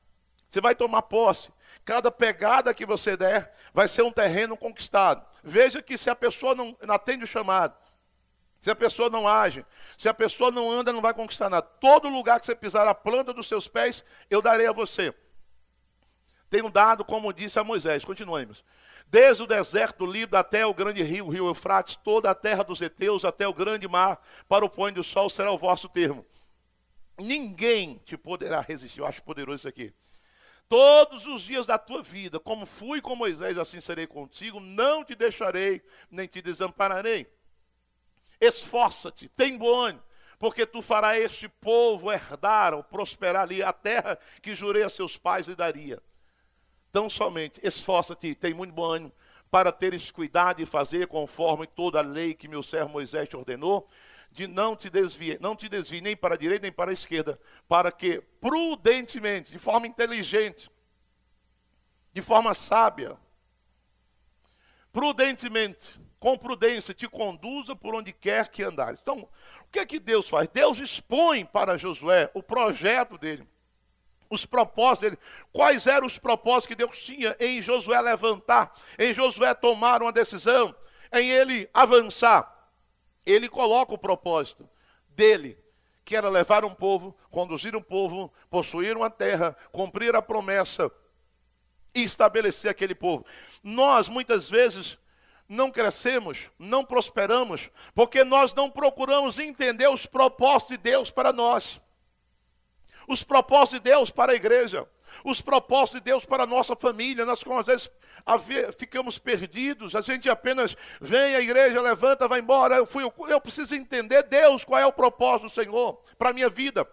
Você vai tomar posse. Cada pegada que você der vai ser um terreno conquistado. Veja que se a pessoa não, não atende o chamado, se a pessoa não age, se a pessoa não anda, não vai conquistar nada. Todo lugar que você pisar a planta dos seus pés, eu darei a você. Tenho dado, como disse a Moisés. Continuemos. Desde o deserto Líbano até o grande rio, o rio Eufrates, toda a terra dos heteus, até o grande mar, para o pôr do sol será o vosso termo ninguém te poderá resistir. Eu acho poderoso isso aqui. Todos os dias da tua vida, como fui com Moisés, assim serei contigo, não te deixarei, nem te desampararei. Esforça-te, tem bom ânimo, porque tu farás este povo herdar ou prosperar ali a terra que jurei a seus pais lhe daria. Tão somente, esforça-te, tem muito bom ânimo, para teres cuidado e fazer conforme toda a lei que meu servo Moisés te ordenou, de não te desvie, não te desvie nem para a direita nem para a esquerda, para que prudentemente, de forma inteligente, de forma sábia, prudentemente, com prudência, te conduza por onde quer que andares. Então, o que é que Deus faz? Deus expõe para Josué o projeto dele, os propósitos dele. Quais eram os propósitos que Deus tinha em Josué levantar, em Josué tomar uma decisão, em ele avançar? Ele coloca o propósito dele, que era levar um povo, conduzir um povo, possuir uma terra, cumprir a promessa e estabelecer aquele povo. Nós, muitas vezes, não crescemos, não prosperamos, porque nós não procuramos entender os propósitos de Deus para nós. Os propósitos de Deus para a igreja, os propósitos de Deus para a nossa família. Nós, às vezes, ficamos perdidos, a gente apenas vem à igreja, levanta, vai embora. Eu, fui, eu preciso entender, Deus, qual é o propósito do Senhor para a minha vida,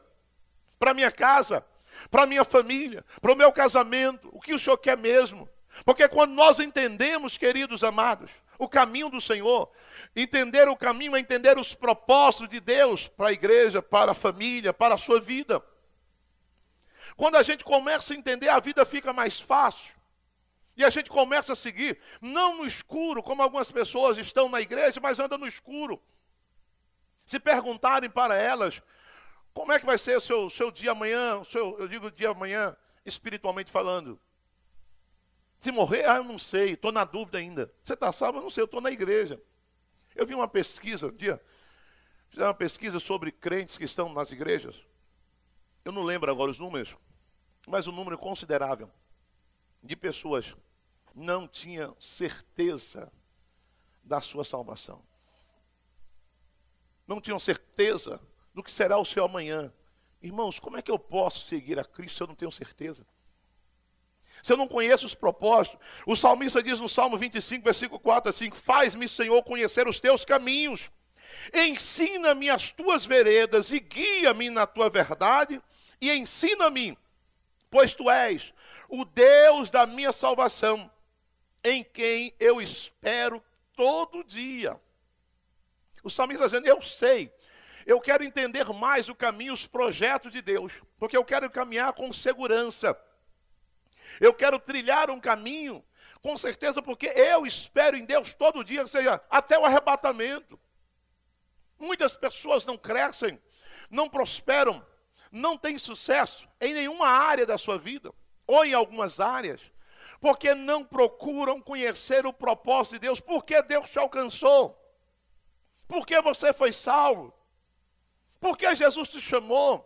para a minha casa, para a minha família, para o meu casamento, o que o Senhor quer mesmo. Porque quando nós entendemos, queridos amados, o caminho do Senhor, entender o caminho é entender os propósitos de Deus para a igreja, para a família, para a sua vida. Quando a gente começa a entender, a vida fica mais fácil. E a gente começa a seguir, não no escuro, como algumas pessoas estão na igreja, mas andam no escuro. Se perguntarem para elas, como é que vai ser o seu, seu dia amanhã, o seu, eu digo dia amanhã, espiritualmente falando? Se morrer, ah, eu não sei, estou na dúvida ainda. Você está salvo? Eu não sei, eu estou na igreja. Eu vi uma pesquisa um dia, fizeram uma pesquisa sobre crentes que estão nas igrejas. Eu não lembro agora os números, mas um número considerável de pessoas não tinha certeza da sua salvação. Não tinham certeza do que será o seu amanhã. Irmãos, como é que eu posso seguir a Cristo se eu não tenho certeza? Se eu não conheço os propósitos, o salmista diz no Salmo 25, versículo 4 assim: Faz-me, Senhor, conhecer os teus caminhos, ensina-me as tuas veredas e guia-me na tua verdade, e ensina-me, pois tu és o Deus da minha salvação em quem eu espero todo dia. O salmista dizendo: Eu sei, eu quero entender mais o caminho, os projetos de Deus, porque eu quero caminhar com segurança. Eu quero trilhar um caminho, com certeza, porque eu espero em Deus todo dia, ou seja, até o arrebatamento. Muitas pessoas não crescem, não prosperam, não têm sucesso em nenhuma área da sua vida, ou em algumas áreas, porque não procuram conhecer o propósito de Deus, porque Deus te alcançou, porque você foi salvo, porque Jesus te chamou.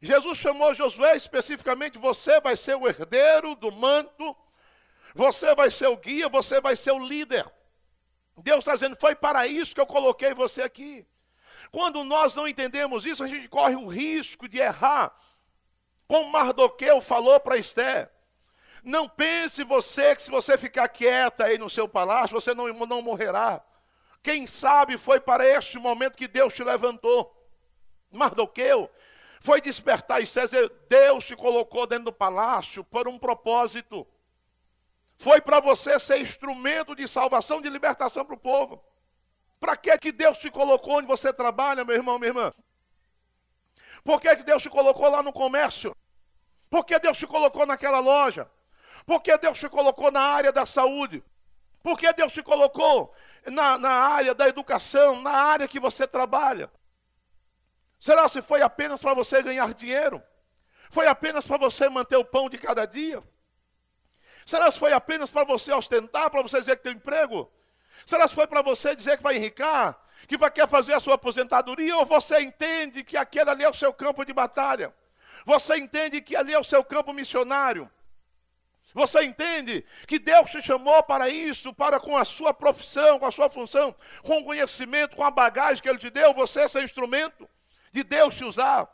Jesus chamou Josué especificamente: você vai ser o herdeiro do manto, você vai ser o guia, você vai ser o líder. Deus está dizendo: foi para isso que eu coloquei você aqui. Quando nós não entendemos isso, a gente corre o risco de errar. Como Mardoqueu falou para Esther: não pense você que se você ficar quieta aí no seu palácio, você não, não morrerá. Quem sabe foi para este momento que Deus te levantou. Mardoqueu foi despertar e César, Deus te colocou dentro do palácio por um propósito. Foi para você ser instrumento de salvação, de libertação para o povo. Para que que Deus te colocou onde você trabalha, meu irmão, minha irmã? Por que, que Deus te colocou lá no comércio? Por que Deus te colocou naquela loja? Por que Deus te colocou na área da saúde? Por que Deus te colocou na, na área da educação, na área que você trabalha? Será se foi apenas para você ganhar dinheiro? Foi apenas para você manter o pão de cada dia? Será se foi apenas para você ostentar, para você dizer que tem emprego? Será se foi para você dizer que vai enricar? Que vai querer fazer a sua aposentadoria? Ou você entende que aquele ali é o seu campo de batalha? Você entende que ali é o seu campo missionário? Você entende que Deus te chamou para isso, para com a sua profissão, com a sua função, com o conhecimento, com a bagagem que Ele te deu, você ser instrumento de Deus te usar.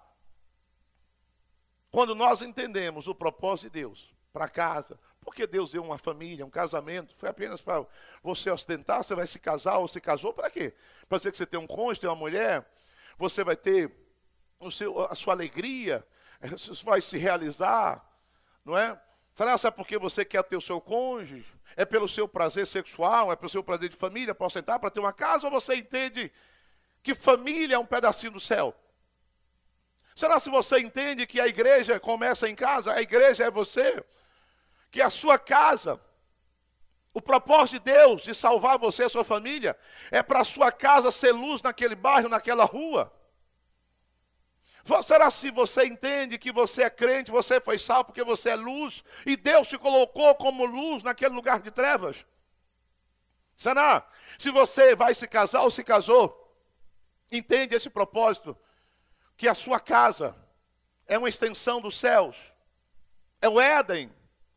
Quando nós entendemos o propósito de Deus para casa, Porque Deus deu uma família, um casamento. Foi apenas para você ostentar, você vai se casar ou se casou para quê? Para dizer que você tem um cônjuge, tem uma mulher, você vai ter o seu, a sua alegria, vai se realizar, não é? Será que é porque você quer ter o seu cônjuge? É pelo seu prazer sexual? É pelo seu prazer de família, para ostentar, para ter uma casa? Ou você entende que família é um pedacinho do céu? Será se você entende que a igreja começa em casa, a igreja é você? Que a sua casa, o propósito de Deus de salvar você e sua família, é para a sua casa ser luz naquele bairro, naquela rua? Será se você entende que você é crente, você foi salvo porque você é luz e Deus te colocou como luz naquele lugar de trevas? Será? Se você vai se casar ou se casou, entende esse propósito, que a sua casa é uma extensão dos céus, é o Éden,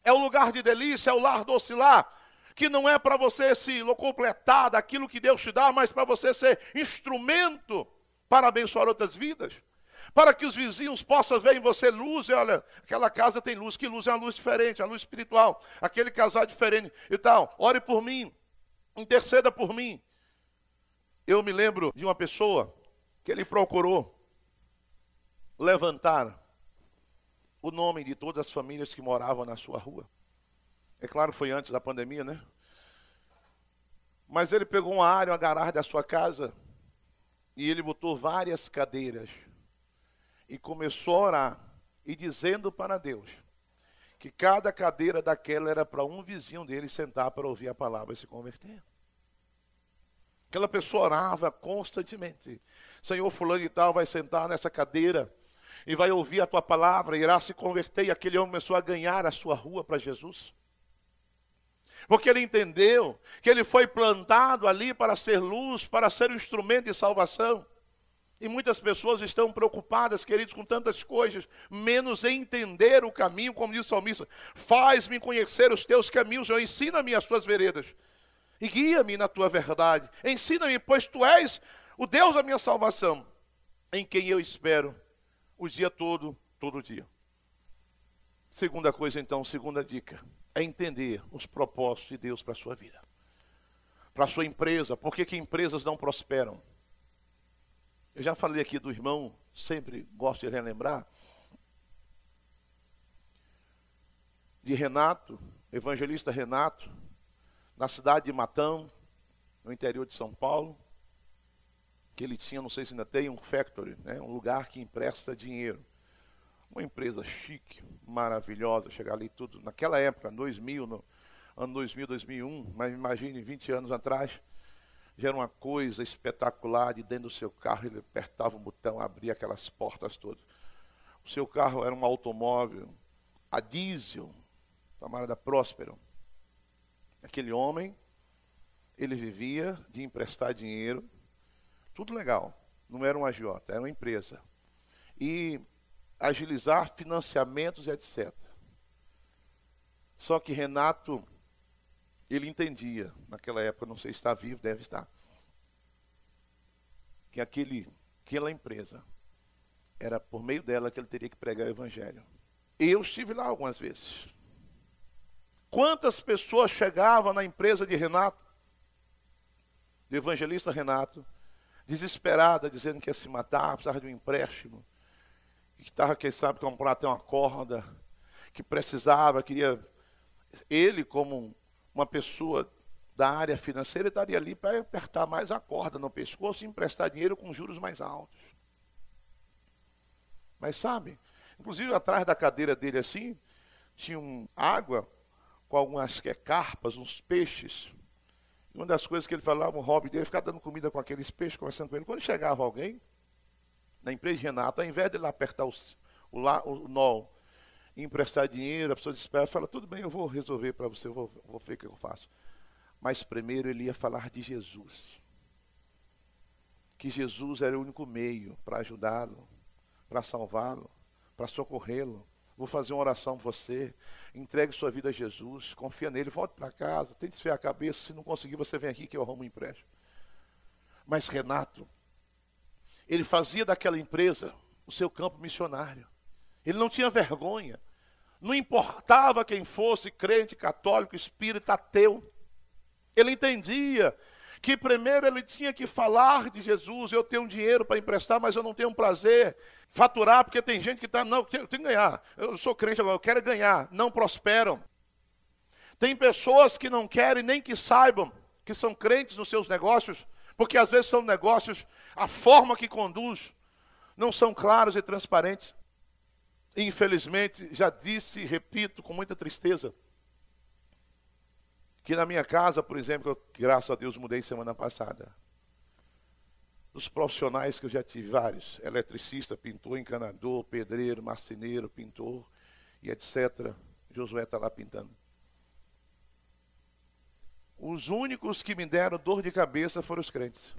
é o lugar de delícia, é o lar do oscilar, que não é para você se completar daquilo que Deus te dá, mas para você ser instrumento para abençoar outras vidas para que os vizinhos possam ver em você luz. E olha, aquela casa tem luz, que luz é uma luz diferente, uma luz espiritual. Aquele casal é diferente. Então, ore por mim, interceda por mim. Eu me lembro de uma pessoa que ele procurou levantar o nome de todas as famílias que moravam na sua rua. É claro, foi antes da pandemia, né? Mas ele pegou uma área, uma garagem da sua casa, e ele botou várias cadeiras e começou a orar e dizendo para Deus que cada cadeira daquela era para um vizinho dele sentar para ouvir a palavra e se converter. Aquela pessoa orava constantemente. Senhor, fulano e tal vai sentar nessa cadeira e vai ouvir a tua palavra, irá se converter. E aquele homem começou a ganhar a sua rua para Jesus. Porque ele entendeu que ele foi plantado ali para ser luz, para ser um instrumento de salvação. E muitas pessoas estão preocupadas, queridos, com tantas coisas, menos em entender o caminho, como diz o salmista. Faz-me conhecer os teus caminhos, eu ensina-me as tuas veredas. E guia-me na tua verdade. Ensina-me, pois tu és o Deus da minha salvação, em quem eu espero o dia todo, todo dia. Segunda coisa, então, segunda dica, é entender os propósitos de Deus para a sua vida. Para a sua empresa. Por que, que empresas não prosperam? Eu já falei aqui do irmão, sempre gosto de relembrar, de Renato, evangelista Renato, na cidade de Matão, no interior de São Paulo, que ele tinha, não sei se ainda tem, um factory, né, um lugar que empresta dinheiro. Uma empresa chique, maravilhosa, chegar ali tudo, naquela época, 2000, no ano 2000, 2001, mas imagine 20 anos atrás, já era uma coisa espetacular, de dentro do seu carro ele apertava um botão, abria aquelas portas todas. O seu carro era um automóvel a diesel, chamada Próspero. Aquele homem, ele vivia de emprestar dinheiro, tudo legal, não era um agiota, era uma empresa. E agilizar financiamentos etc. Só que Renato ele entendia, naquela época, não sei se está vivo, deve estar, que aquele, aquela empresa era por meio dela que ele teria que pregar o evangelho. Eu estive lá algumas vezes. Quantas pessoas chegavam na empresa de Renato, do evangelista Renato, desesperada, dizendo que ia se matar, precisava de um empréstimo, que estava, quem sabe, comprar até uma corda, que precisava, queria. Ele, como uma pessoa da área financeira estaria ali para apertar mais a corda no pescoço e emprestar dinheiro com juros mais altos. Mas sabe, inclusive atrás da cadeira dele assim, tinha um água com algumas que é, carpas, uns peixes. E uma das coisas que ele falava, o hobby dele, ficar dando comida com aqueles peixes, conversando com ele. Quando chegava alguém, na empresa de Renato, ao invés de ele apertar o, o, o nó e emprestar dinheiro, a pessoa desespera, fala, tudo bem, eu vou resolver para você, eu vou, vou ver o que eu faço. Mas primeiro ele ia falar de Jesus. Que Jesus era o único meio para ajudá-lo, para salvá-lo, para socorrê-lo. Vou fazer uma oração por você. Entregue sua vida a Jesus. Confia nele. Volte para casa. Tente esfriar a cabeça. Se não conseguir, você vem aqui que eu arrumo um empréstimo. Mas Renato, ele fazia daquela empresa o seu campo missionário. Ele não tinha vergonha Não importava quem fosse, crente, católico, espírita, ateu. Ele entendia que primeiro ele tinha que falar de Jesus. Eu tenho dinheiro para emprestar, mas eu não tenho prazer. Faturar, porque tem gente que está, não, eu tenho que ganhar. Eu sou crente agora, eu quero ganhar. Não prosperam. Tem pessoas que não querem nem que saibam que são crentes nos seus negócios, porque às vezes são negócios, a forma que conduz não são claros e transparentes. Infelizmente, já disse e repito com muita tristeza, que na minha casa, por exemplo, eu, graças a Deus mudei semana passada. Os profissionais que eu já tive, vários, eletricista, pintor, encanador, pedreiro, marceneiro, pintor e etc. Josué está lá pintando. Os únicos que me deram dor de cabeça foram os crentes.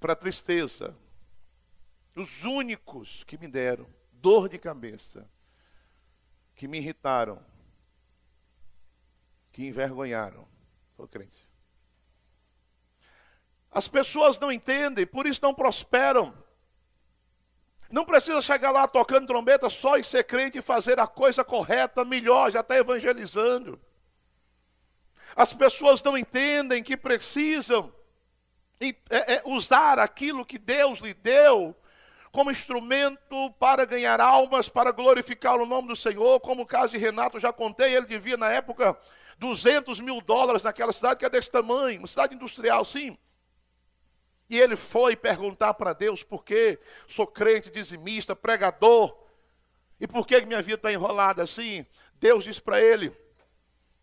Para tristeza, os únicos que me deram dor de cabeça, que me irritaram, que envergonharam, o crente. As pessoas não entendem, por isso não prosperam. Não precisa chegar lá tocando trombeta só e ser crente e fazer a coisa correta, melhor, já está evangelizando. As pessoas não entendem que precisam é, é, usar aquilo que Deus lhe deu como instrumento para ganhar almas, para glorificar o nome do Senhor, como o caso de Renato, já contei, ele devia na época 200 mil dólares naquela cidade que é desse tamanho, uma cidade industrial, sim. E ele foi perguntar para Deus por que sou crente, dizimista, pregador, e por que minha vida está enrolada assim? Deus disse para ele: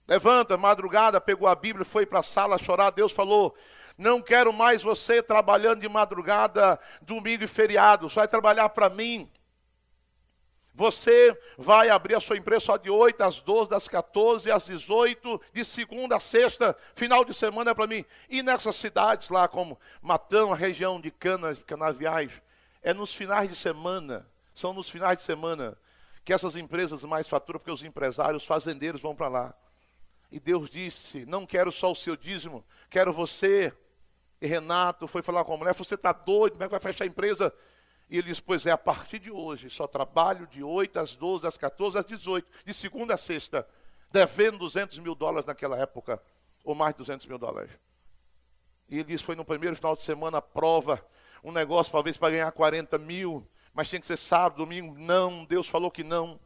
levanta, madrugada, pegou a Bíblia, foi para a sala chorar. Deus falou: não quero mais você trabalhando de madrugada, domingo e feriado. Você vai trabalhar para mim. Você vai abrir a sua empresa só de 8 às 12, das 14 às 18, de segunda a sexta, final de semana é para mim. E nessas cidades lá, como Matão, a região de Canas, Canaviais, é nos finais de semana, são nos finais de semana que essas empresas mais faturam, porque os empresários, os fazendeiros vão para lá. E Deus disse: Não quero só o seu dízimo, quero você. E Renato foi falar com a mulher: Você está doido? Como é que vai fechar a empresa? E ele disse: Pois é, a partir de hoje, só trabalho de 8 às 12, das 14 às 18, de segunda a sexta, devendo 200 mil dólares naquela época, ou mais de 200 mil dólares. E ele disse: Foi no primeiro final de semana, prova, um negócio talvez para ganhar 40 mil, mas tinha que ser sábado, domingo. Não, Deus falou que não.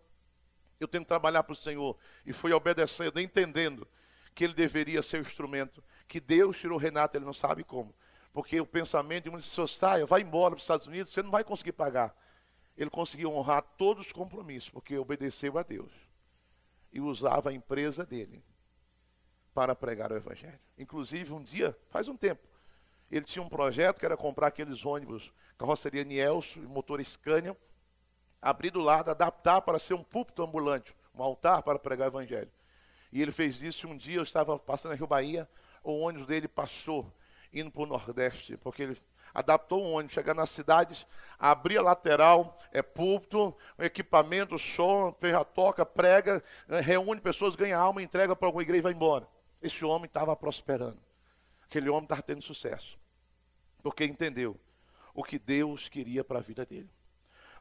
Eu tenho que trabalhar para o Senhor. E foi obedecendo, entendendo que ele deveria ser o instrumento que Deus tirou Renato, ele não sabe como. Porque o pensamento de muitas pessoas, saia, vai embora para os Estados Unidos, você não vai conseguir pagar. Ele conseguiu honrar todos os compromissos, porque obedeceu a Deus. E usava a empresa dele para pregar o Evangelho. Inclusive, um dia, faz um tempo, ele tinha um projeto que era comprar aqueles ônibus, carroceria Nielso, motor Scania, abrir do lado, adaptar para ser um púlpito ambulante, um altar para pregar o Evangelho. E ele fez isso. Um dia eu estava passando na Rio Bahia, o ônibus dele passou indo para o Nordeste, porque ele adaptou um ônibus, chegar nas cidades, abria a lateral, é púlpito, equipamento, som, já toca, prega, eh, reúne pessoas, ganha alma, entrega para alguma igreja e vai embora. Esse homem estava prosperando. Aquele homem estava tendo sucesso. Porque entendeu o que Deus queria para a vida dele.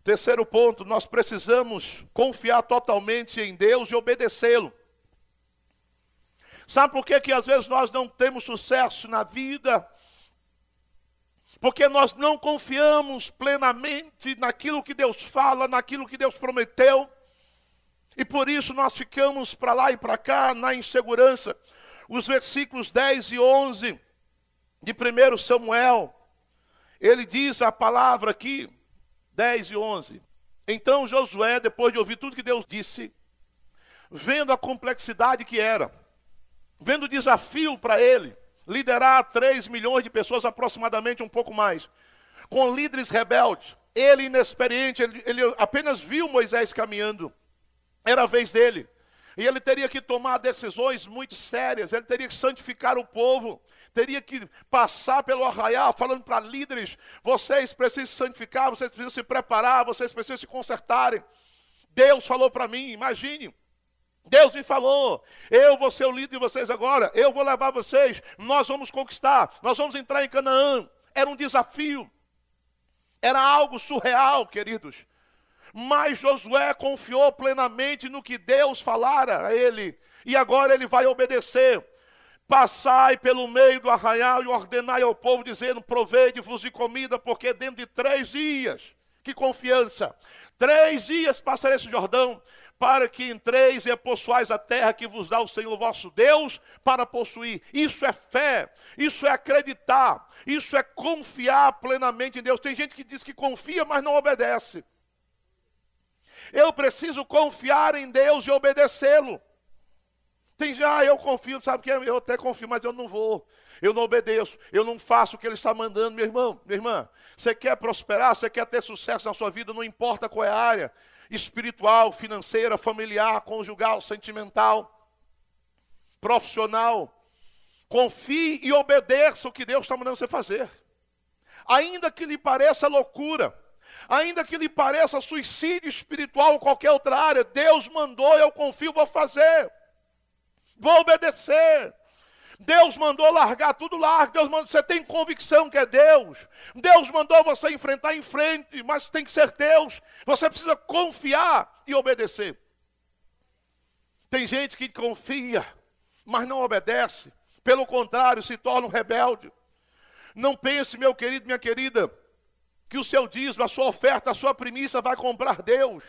Terceiro ponto, nós precisamos confiar totalmente em Deus e obedecê-lo. Sabe por que, que às vezes nós não temos sucesso na vida? Porque nós não confiamos plenamente naquilo que Deus fala, naquilo que Deus prometeu. E por isso nós ficamos para lá e para cá na insegurança. Os versículos 10 e 11 de 1 Samuel, ele diz a palavra aqui, 10 e 11. Então Josué, depois de ouvir tudo que Deus disse, vendo a complexidade que era, vendo desafio para ele, liderar 3 milhões de pessoas, aproximadamente um pouco mais, com líderes rebeldes. Ele, inexperiente, ele, ele apenas viu Moisés caminhando, era a vez dele. E ele teria que tomar decisões muito sérias, ele teria que santificar o povo, teria que passar pelo arraial, falando para líderes: vocês precisam se santificar, vocês precisam se preparar, vocês precisam se consertarem. Deus falou para mim, imagine, Deus me falou, eu vou ser o líder de vocês agora, eu vou levar vocês, nós vamos conquistar, nós vamos entrar em Canaã. Era um desafio, era algo surreal, queridos. Mas Josué confiou plenamente no que Deus falara a ele, e agora ele vai obedecer. Passai pelo meio do arraial e ordenai ao povo, dizendo: Provede-vos de comida, porque dentro de três dias, que confiança, três dias passarei esse Jordão, para que entreis e possuais a terra que vos dá o Senhor vosso Deus para possuir. Isso é fé, isso é acreditar, isso é confiar plenamente em Deus. Tem gente que diz que confia, mas não obedece. Eu preciso confiar em Deus e obedecê-lo. Tem já, ah, eu confio, sabe que eu até confio, mas eu não vou. Eu não obedeço, eu não faço o que ele está mandando, meu irmão, minha irmã. Você quer prosperar, você quer ter sucesso na sua vida, não importa qual é a área espiritual, financeira, familiar, conjugal, sentimental, profissional. Confie e obedeça o que Deus está mandando você fazer. Ainda que lhe pareça loucura, ainda que lhe pareça suicídio espiritual ou qualquer outra área, Deus mandou, eu confio, vou fazer. Vou obedecer. Deus mandou largar tudo largo. Deus mandou, você tem convicção que é Deus. Deus mandou você enfrentar em frente, mas tem que ser Deus. Você precisa confiar e obedecer. Tem gente que confia, mas não obedece. Pelo contrário, se torna um rebelde. Não pense, meu querido, minha querida, que o seu dízimo, a sua oferta, a sua primícia vai comprar Deus.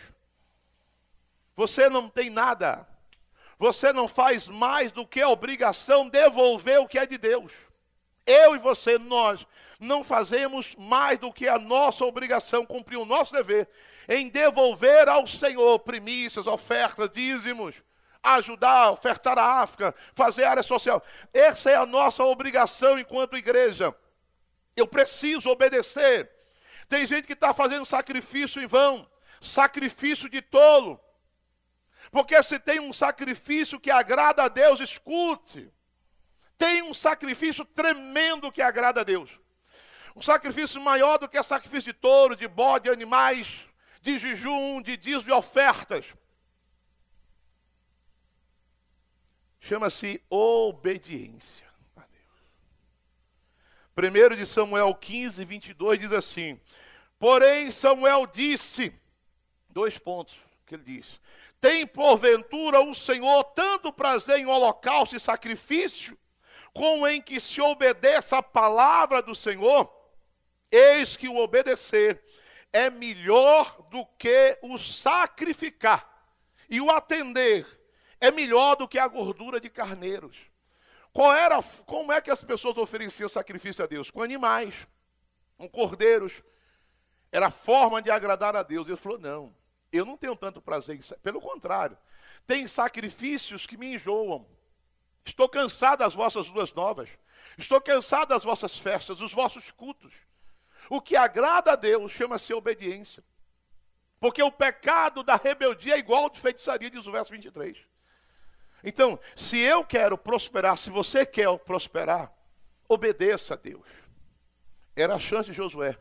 Você não tem nada. Você não faz mais do que a obrigação devolver o que é de Deus. Eu e você, nós, não fazemos mais do que a nossa obrigação, cumprir o nosso dever, em devolver ao Senhor primícias, ofertas, dízimos, ajudar, ofertar a África, fazer área social. Essa é a nossa obrigação enquanto igreja. Eu preciso obedecer. Tem gente que está fazendo sacrifício em vão, sacrifício de tolo. Porque se tem um sacrifício que agrada a Deus, escute. Tem um sacrifício tremendo que agrada a Deus. Um sacrifício maior do que sacrifício de touro, de bode, de animais, de jejum, de dízimo e ofertas. Chama-se obediência a Deus. Primeiro de Samuel 15, 22 diz assim: Porém Samuel disse, dois pontos que ele diz: tem porventura o Senhor tanto prazer em holocausto e sacrifício, como em que se obedeça a palavra do Senhor? Eis que o obedecer é melhor do que o sacrificar, e o atender é melhor do que a gordura de carneiros. Qual era, como é que as pessoas ofereciam sacrifício a Deus? Com animais, com cordeiros. Era forma de agradar a Deus. Deus falou: não, eu não tenho tanto prazer em Pelo contrário, tem sacrifícios que me enjoam. Estou cansado das vossas luas novas. Estou cansado das vossas festas, dos vossos cultos. O que agrada a Deus chama-se obediência. Porque o pecado da rebeldia é igual ao de feitiçaria, diz o verso 23. Então, se eu quero prosperar, se você quer prosperar, obedeça a Deus. Era a chance de Josué.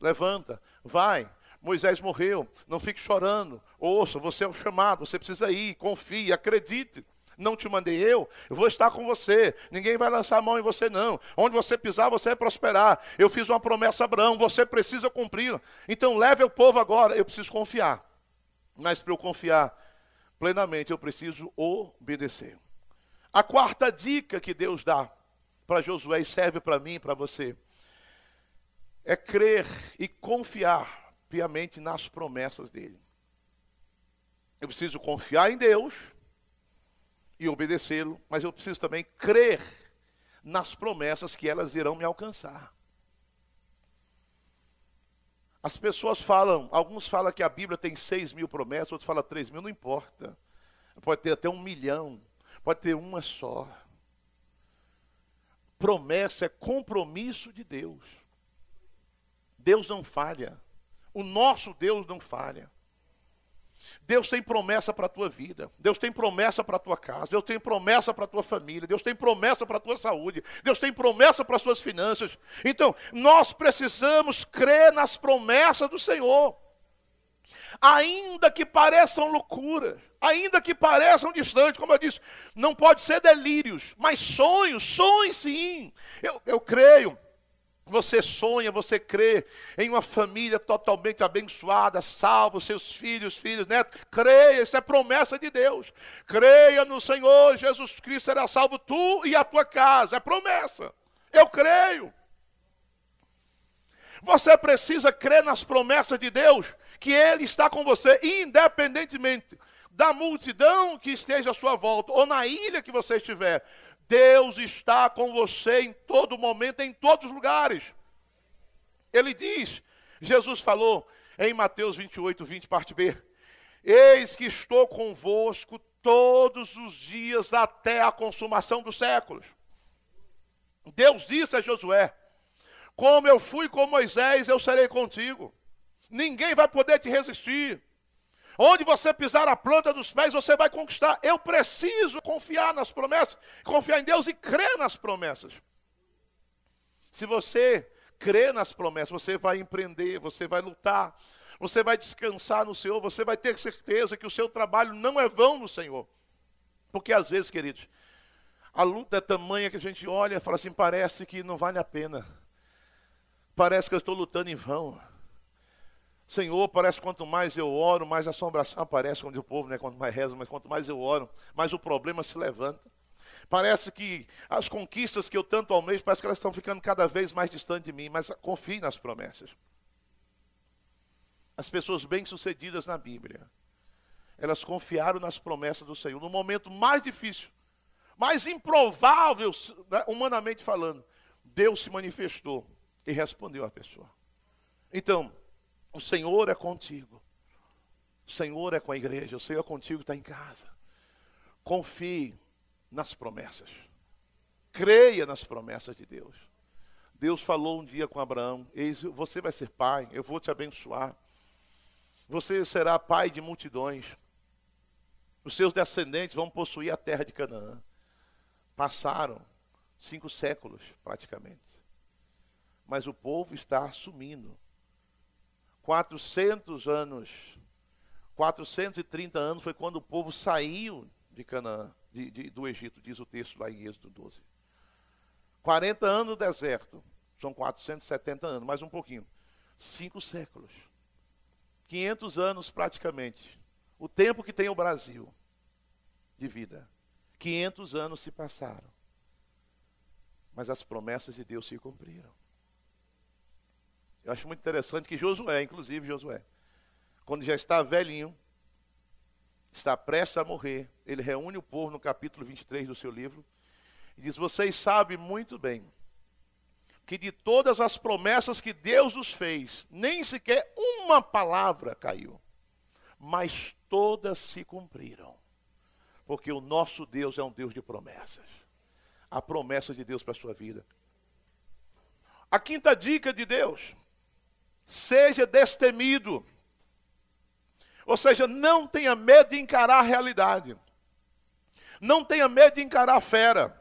Levanta, vai, Moisés morreu, não fique chorando. Ouça, você é o chamado, você precisa ir, confie, acredite. Não te mandei eu, eu vou estar com você. Ninguém vai lançar a mão em você, não. Onde você pisar, você vai prosperar. Eu fiz uma promessa a Abraão, você precisa cumprir. Então leve o povo agora. Eu preciso confiar. Mas para eu confiar plenamente, eu preciso obedecer. A quarta dica que Deus dá para Josué e serve para mim e para você é crer e confiar piamente nas promessas dele. Eu preciso confiar em Deus e obedecê-lo, mas eu preciso também crer nas promessas que elas irão me alcançar. As pessoas falam, alguns falam que a Bíblia tem seis mil promessas, outros falam três mil, não importa. Pode ter até um milhão, pode ter uma só. Promessa é compromisso de Deus. Deus não falha. O nosso Deus não falha. Deus tem promessa para a tua vida, Deus tem promessa para a tua casa, Deus tem promessa para a tua família, Deus tem promessa para a tua saúde, Deus tem promessa para as tuas finanças. Então, nós precisamos crer nas promessas do Senhor. Ainda que pareçam loucuras, ainda que pareçam distantes, como eu disse, não pode ser delírios, mas sonhos, sonhos sim. Eu, eu creio Você sonha, você crê em uma família totalmente abençoada, salvo, seus filhos, filhos, netos. Creia, isso é promessa de Deus. Creia no Senhor Jesus Cristo, será salvo tu e a tua casa. É promessa. Eu creio. Você precisa crer nas promessas de Deus, que Ele está com você, independentemente da multidão que esteja à sua volta, ou na ilha que você estiver. Deus está com você em todo momento, em todos os lugares. Ele diz, Jesus falou em Mateus 28, 20, parte B: Eis que estou convosco todos os dias até a consumação dos séculos. Deus disse a Josué: Como eu fui com Moisés, eu serei contigo. Ninguém vai poder te resistir. Onde você pisar a planta dos pés, você vai conquistar. Eu preciso confiar nas promessas, confiar em Deus e crer nas promessas. Se você crer nas promessas, você vai empreender, você vai lutar, você vai descansar no Senhor, você vai ter certeza que o seu trabalho não é vão no Senhor. Porque às vezes, queridos, a luta é tamanha que a gente olha e fala assim: parece que não vale a pena. Parece que eu estou lutando em vão. Senhor, parece quanto mais eu oro, mais assombração aparece quando o povo, né, quanto mais reza, mas quanto mais eu oro, mais o problema se levanta. Parece que as conquistas que eu tanto almejo, parece que elas estão ficando cada vez mais distantes de mim, mas confie nas promessas. As pessoas bem-sucedidas na Bíblia, elas confiaram nas promessas do Senhor. No momento mais difícil, mais improvável, né, humanamente falando, Deus se manifestou e respondeu à pessoa. Então, o Senhor é contigo. O Senhor é com a igreja. O Senhor é contigo, está em casa. Confie nas promessas. Creia nas promessas de Deus. Deus falou um dia com Abraão: Eis, você vai ser pai, eu vou te abençoar. Você será pai de multidões. Os seus descendentes vão possuir a terra de Canaã. Passaram cinco séculos, praticamente. Mas o povo está assumindo 400 anos, 430 anos foi quando o povo saiu de Canaã, de, de, do Egito, diz o texto lá em Êxodo 12. 40 anos no deserto, são 470 anos, mais um pouquinho. Cinco séculos. 500 anos praticamente. O tempo que tem o Brasil de vida. 500 anos se passaram. Mas as promessas de Deus se cumpriram. Eu acho muito interessante que Josué, inclusive Josué, quando já está velhinho, está prestes a morrer, ele reúne o povo no capítulo 23 do seu livro e diz: Vocês sabem muito bem que de todas as promessas que Deus nos fez, nem sequer uma palavra caiu, mas todas se cumpriram. Porque o nosso Deus é um Deus de promessas. A promessa de Deus para a sua vida. A quinta dica de Deus Seja destemido. Ou seja, não tenha medo de encarar a realidade. Não tenha medo de encarar a fera.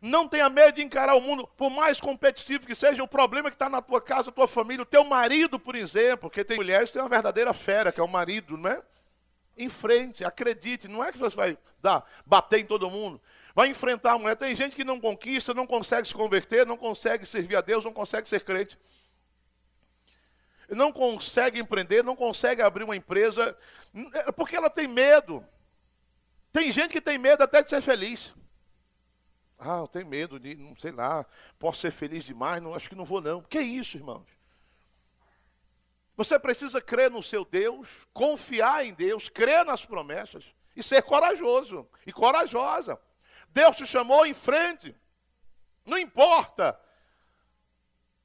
Não tenha medo de encarar o mundo, por mais competitivo que seja, o problema que está na tua casa, tua família, o teu marido, por exemplo, porque tem mulheres que têm uma verdadeira fera, que é o marido, não é? Em frente, acredite, não é que você vai dar, bater em todo mundo. Vai enfrentar a mulher. Tem gente que não conquista, não consegue se converter, não consegue servir a Deus, não consegue ser crente não consegue empreender, não consegue abrir uma empresa, é porque ela tem medo. Tem gente que tem medo até de ser feliz. Ah, eu tenho medo de, não sei lá, posso ser feliz demais, não, acho que não vou não. Que isso, irmãos? Você precisa crer no seu Deus, confiar em Deus, crer nas promessas e ser corajoso e corajosa. Deus te chamou em frente. Não importa.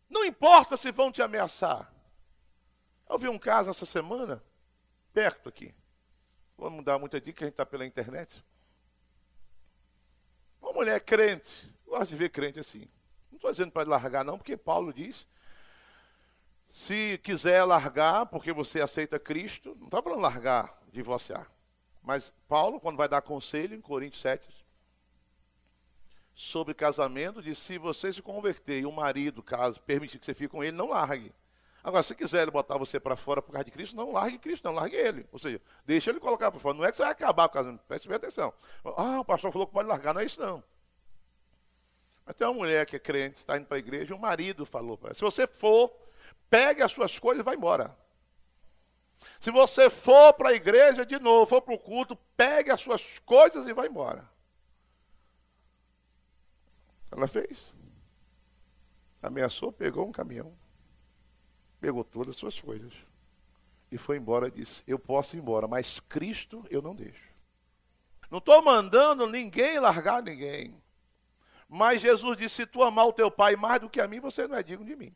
Não importa se vão te ameaçar. Eu vi um caso essa semana, perto aqui. Vamos dar muita dica, a gente está pela internet. Uma mulher crente, gosto de ver crente assim. Não estou dizendo para largar, não, porque Paulo diz: se quiser largar, porque você aceita Cristo, não está falando largar, divorciar. Mas Paulo, quando vai dar conselho, em Coríntios 7, sobre casamento, diz: se você se converter e o marido, caso permitir que você fique com ele, não largue. Agora, se quiser botar você para fora por causa de Cristo, não largue Cristo, não largue ele. Ou seja, deixa ele colocar para fora. Não é que você vai acabar com o casamento. Preste bem atenção. Ah, o pastor falou que pode largar. Não é isso, não. Mas tem uma mulher que é crente, está indo para a igreja, e o marido falou para ela: se você for, pegue as suas coisas e vá embora. Se você for para a igreja de novo, for para o culto, pegue as suas coisas e vá embora. Ela fez. Ameaçou, pegou um caminhão, pegou todas as suas coisas e foi embora. Disse: Eu posso ir embora, mas Cristo eu não deixo. Não estou mandando ninguém largar ninguém. Mas Jesus disse: se tu amar o teu pai mais do que a mim, você não é digno de mim.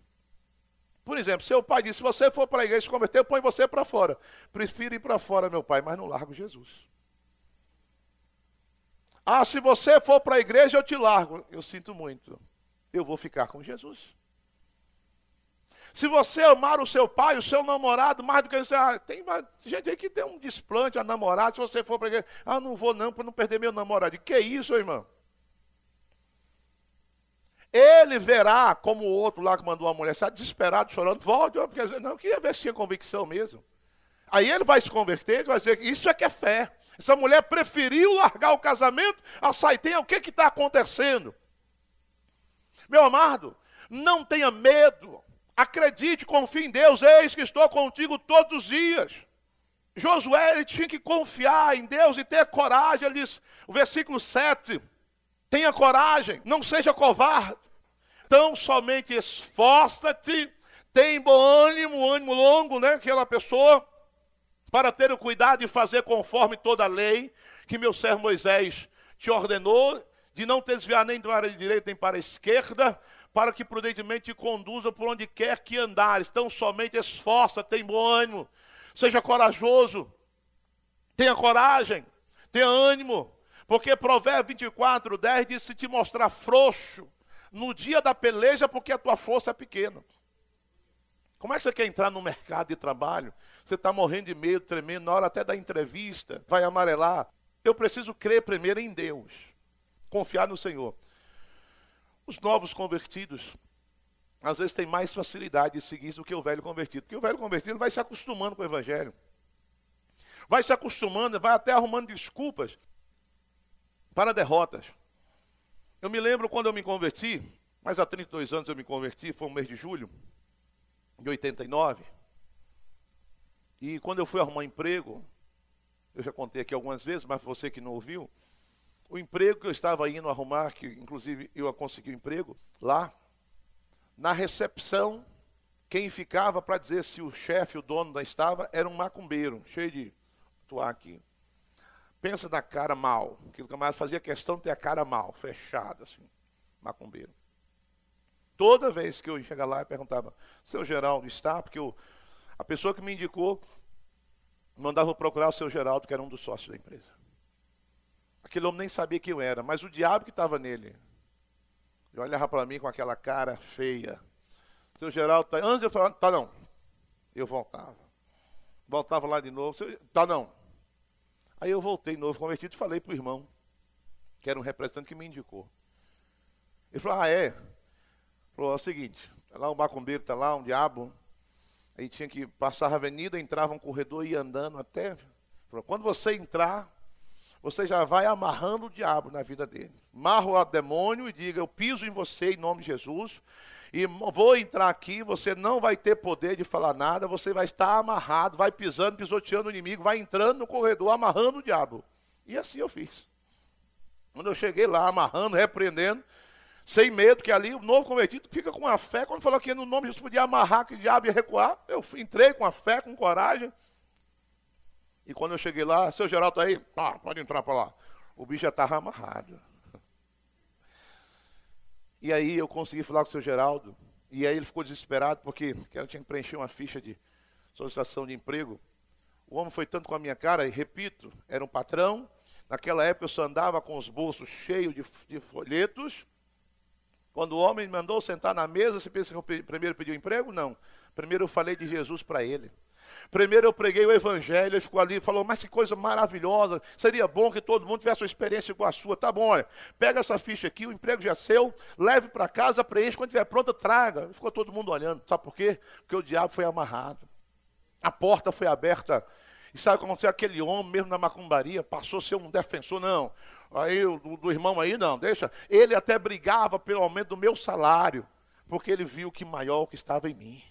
Por exemplo, seu pai disse: se você for para a igreja se converter, põe você para fora. Prefiro ir para fora, meu pai, mas não largo Jesus. Ah, se você for para a igreja, eu te largo. Eu sinto muito. Eu vou ficar com Jesus. Se você amar o seu pai, o seu namorado, mais do que você. Ah, tem gente aí que tem um desplante a namorada. Se você for para igreja, ah, não vou não, para não perder meu namorado. Que isso, irmão? Ele verá como o outro lá que mandou a mulher, está desesperado, chorando, volte, porque não, eu queria ver se tinha convicção mesmo. Aí ele vai se converter, vai dizer isso é que é fé. Essa mulher preferiu largar o casamento a sair. Tem o que está acontecendo? Meu amado, não tenha medo. Acredite, confie em Deus, eis que estou contigo todos os dias. Josué ele tinha que confiar em Deus e ter coragem. Ele diz, o versículo 7, tenha coragem, não seja covarde. Então somente esforça-te, tem bom ânimo, ânimo longo, né? Aquela pessoa, para ter o cuidado de fazer conforme toda a lei que meu servo Moisés te ordenou, de não desviar nem para a direita nem para a esquerda, para que prudentemente te conduza por onde quer que andares. Então somente esforça, tem bom ânimo, seja corajoso, tenha coragem, tenha ânimo, porque Provérbio 24, 10 diz: se te mostrar frouxo no dia da peleja, porque a tua força é pequena. Como é que você quer entrar no mercado de trabalho? Você está morrendo de medo, tremendo, na hora até da entrevista, vai amarelar. Eu preciso crer primeiro em Deus, confiar no Senhor. Os novos convertidos, às vezes, têm mais facilidade de seguir isso do que o velho convertido. Porque o velho convertido vai se acostumando com o evangelho. Vai se acostumando, vai até arrumando desculpas para derrotas. Eu me lembro quando eu me converti, mas há 32 anos eu me converti, foi um mês de julho de 89. E quando eu fui arrumar emprego, eu já contei aqui algumas vezes, mas você que não ouviu, o emprego que eu estava indo arrumar, que inclusive eu consegui o um emprego lá, na recepção, quem ficava para dizer se o chefe, o dono da estava, era um macumbeiro, cheio de atuar aqui. Pensa na cara mal. Aquilo camarada fazia questão de ter a cara mal, fechada, assim, macumbeiro. Toda vez que eu chegava lá, eu perguntava, seu Geraldo está? Porque eu, a pessoa que me indicou mandava procurar o seu Geraldo, que era um dos sócios da empresa. Aquele homem nem sabia quem eu era, mas o diabo que estava nele. Ele olhava para mim com aquela cara feia. Seu Geraldo, tá... antes eu falava, tá não. Eu voltava. Voltava lá de novo, tá não. Aí eu voltei novo convertido e falei para o irmão, que era um representante que me indicou. Ele falou, ah é? Falou, é o seguinte, tá lá um macumbeiro, tá lá um diabo. Aí tinha que passar a avenida, entrava um corredor e ia andando até. Falou, quando você entrar, você já vai amarrando o diabo na vida dele. Marra o demônio e diga: Eu piso em você em nome de Jesus. E vou entrar aqui, você não vai ter poder de falar nada, você vai estar amarrado, vai pisando, pisoteando o inimigo, vai entrando no corredor, amarrando o diabo. E assim eu fiz. Quando eu cheguei lá, amarrando, repreendendo, sem medo, que ali o novo convertido fica com a fé. Quando falou que no nome de Jesus podia amarrar, que o diabo ia recuar, eu entrei com a fé, com coragem. E quando eu cheguei lá, seu Geraldo está aí? Ah, pode entrar para lá. O bicho já estava amarrado. E aí eu consegui falar com o seu Geraldo. E aí ele ficou desesperado porque eu tinha que preencher uma ficha de solicitação de emprego. O homem foi tanto com a minha cara, e repito, era um patrão. Naquela época eu só andava com os bolsos cheios de, de folhetos. Quando o homem me mandou sentar na mesa, você pensa que eu primeiro pedi emprego? Não. Primeiro eu falei de Jesus para ele. Primeiro eu preguei o evangelho, ele ficou ali e falou, mas que coisa maravilhosa, seria bom que todo mundo tivesse uma experiência igual a sua. Tá bom, olha, pega essa ficha aqui, o emprego já é seu, leve para casa, preencha, quando estiver pronta, traga. Ficou todo mundo olhando, sabe por quê? Porque o diabo foi amarrado. A porta foi aberta. E sabe como aconteceu? Aquele homem, mesmo na macumbaria, passou a ser um defensor. Não, aí do, do irmão aí, não, deixa. Ele até brigava pelo aumento do meu salário, porque ele viu que maior o que estava em mim.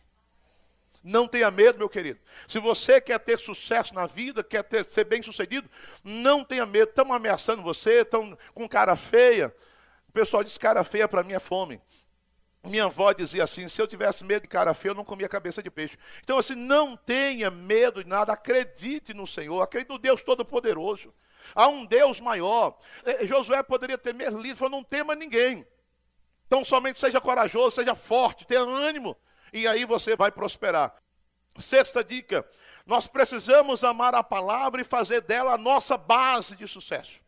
Não tenha medo, meu querido. Se você quer ter sucesso na vida, quer ter, ser bem sucedido, não tenha medo. Estão ameaçando você, estão com cara feia. O pessoal diz cara feia para mim é fome. Minha avó dizia assim: se eu tivesse medo de cara feia, eu não comia cabeça de peixe. Então, assim, não tenha medo de nada, acredite no Senhor, acredite no Deus Todo-Poderoso. Há um Deus maior. É, Josué poderia ter medo, falou: não tema ninguém. Então, somente seja corajoso, seja forte, tenha ânimo e aí você vai prosperar. Sexta dica: nós precisamos amar a palavra e fazer dela a nossa base de sucesso.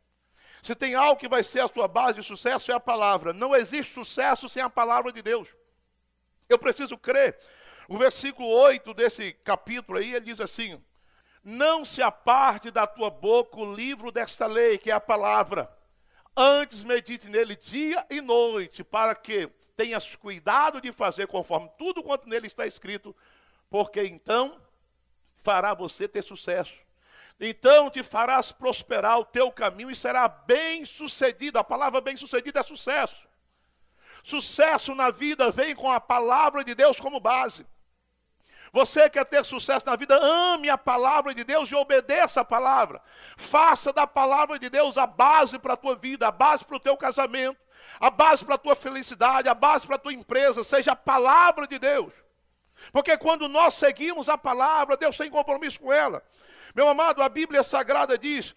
Se tem algo que vai ser a sua base de sucesso, é a palavra. Não existe sucesso sem a palavra de Deus. Eu preciso crer. O versículo 8 desse capítulo aí, ele diz assim: Não se aparte da tua boca o livro desta lei, que é a palavra. Antes medite nele dia e noite, para que tenhas cuidado de fazer conforme tudo quanto nele está escrito, porque então fará você ter sucesso. Então te farás prosperar o teu caminho e será bem sucedido. A palavra bem sucedido é sucesso. Sucesso na vida vem com a palavra de Deus como base. Você quer ter sucesso na vida? Ame a palavra de Deus e obedeça a palavra. Faça da palavra de Deus a base para a tua vida, a base para o teu casamento, a base para a tua felicidade, a base para a tua empresa, seja a palavra de Deus. Porque quando nós seguimos a palavra, Deus tem compromisso com ela. Meu amado, a Bíblia Sagrada diz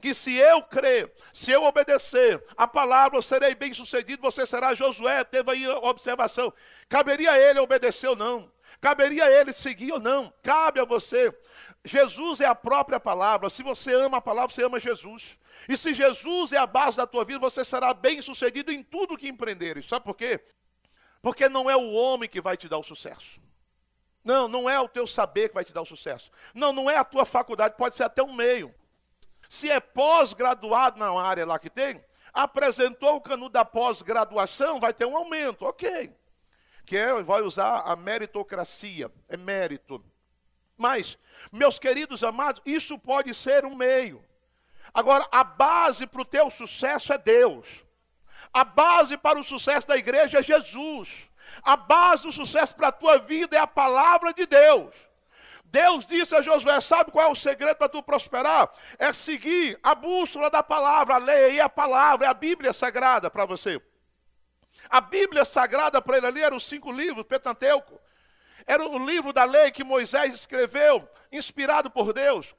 que se eu crer, se eu obedecer a palavra, eu serei bem sucedido, você será Josué, teve aí a observação. Caberia a ele obedecer ou não? Caberia a ele seguir ou não? Cabe a você. Jesus é a própria palavra. Se você ama a palavra, você ama Jesus. E se Jesus é a base da tua vida, você será bem sucedido em tudo que empreenderes. Sabe por quê? Porque não é o homem que vai te dar o sucesso. Não, não é o teu saber que vai te dar o sucesso. Não, não é a tua faculdade, pode ser até um meio. Se é pós-graduado na área lá que tem, apresentou o canudo da pós-graduação, vai ter um aumento, ok. Que é, vai usar a meritocracia, é mérito. Mas, meus queridos amados, isso pode ser um meio. Agora, a base para o teu sucesso é Deus. A base para o sucesso da igreja é Jesus. A base do sucesso para a tua vida é a palavra de Deus. Deus disse a Josué: sabe qual é o segredo para tu prosperar? É seguir a bússola da palavra, a lei e a palavra, é a Bíblia sagrada para você. A Bíblia sagrada para ele ali eram os cinco livros, Pentateuco. Era o livro da lei que Moisés escreveu, inspirado por Deus.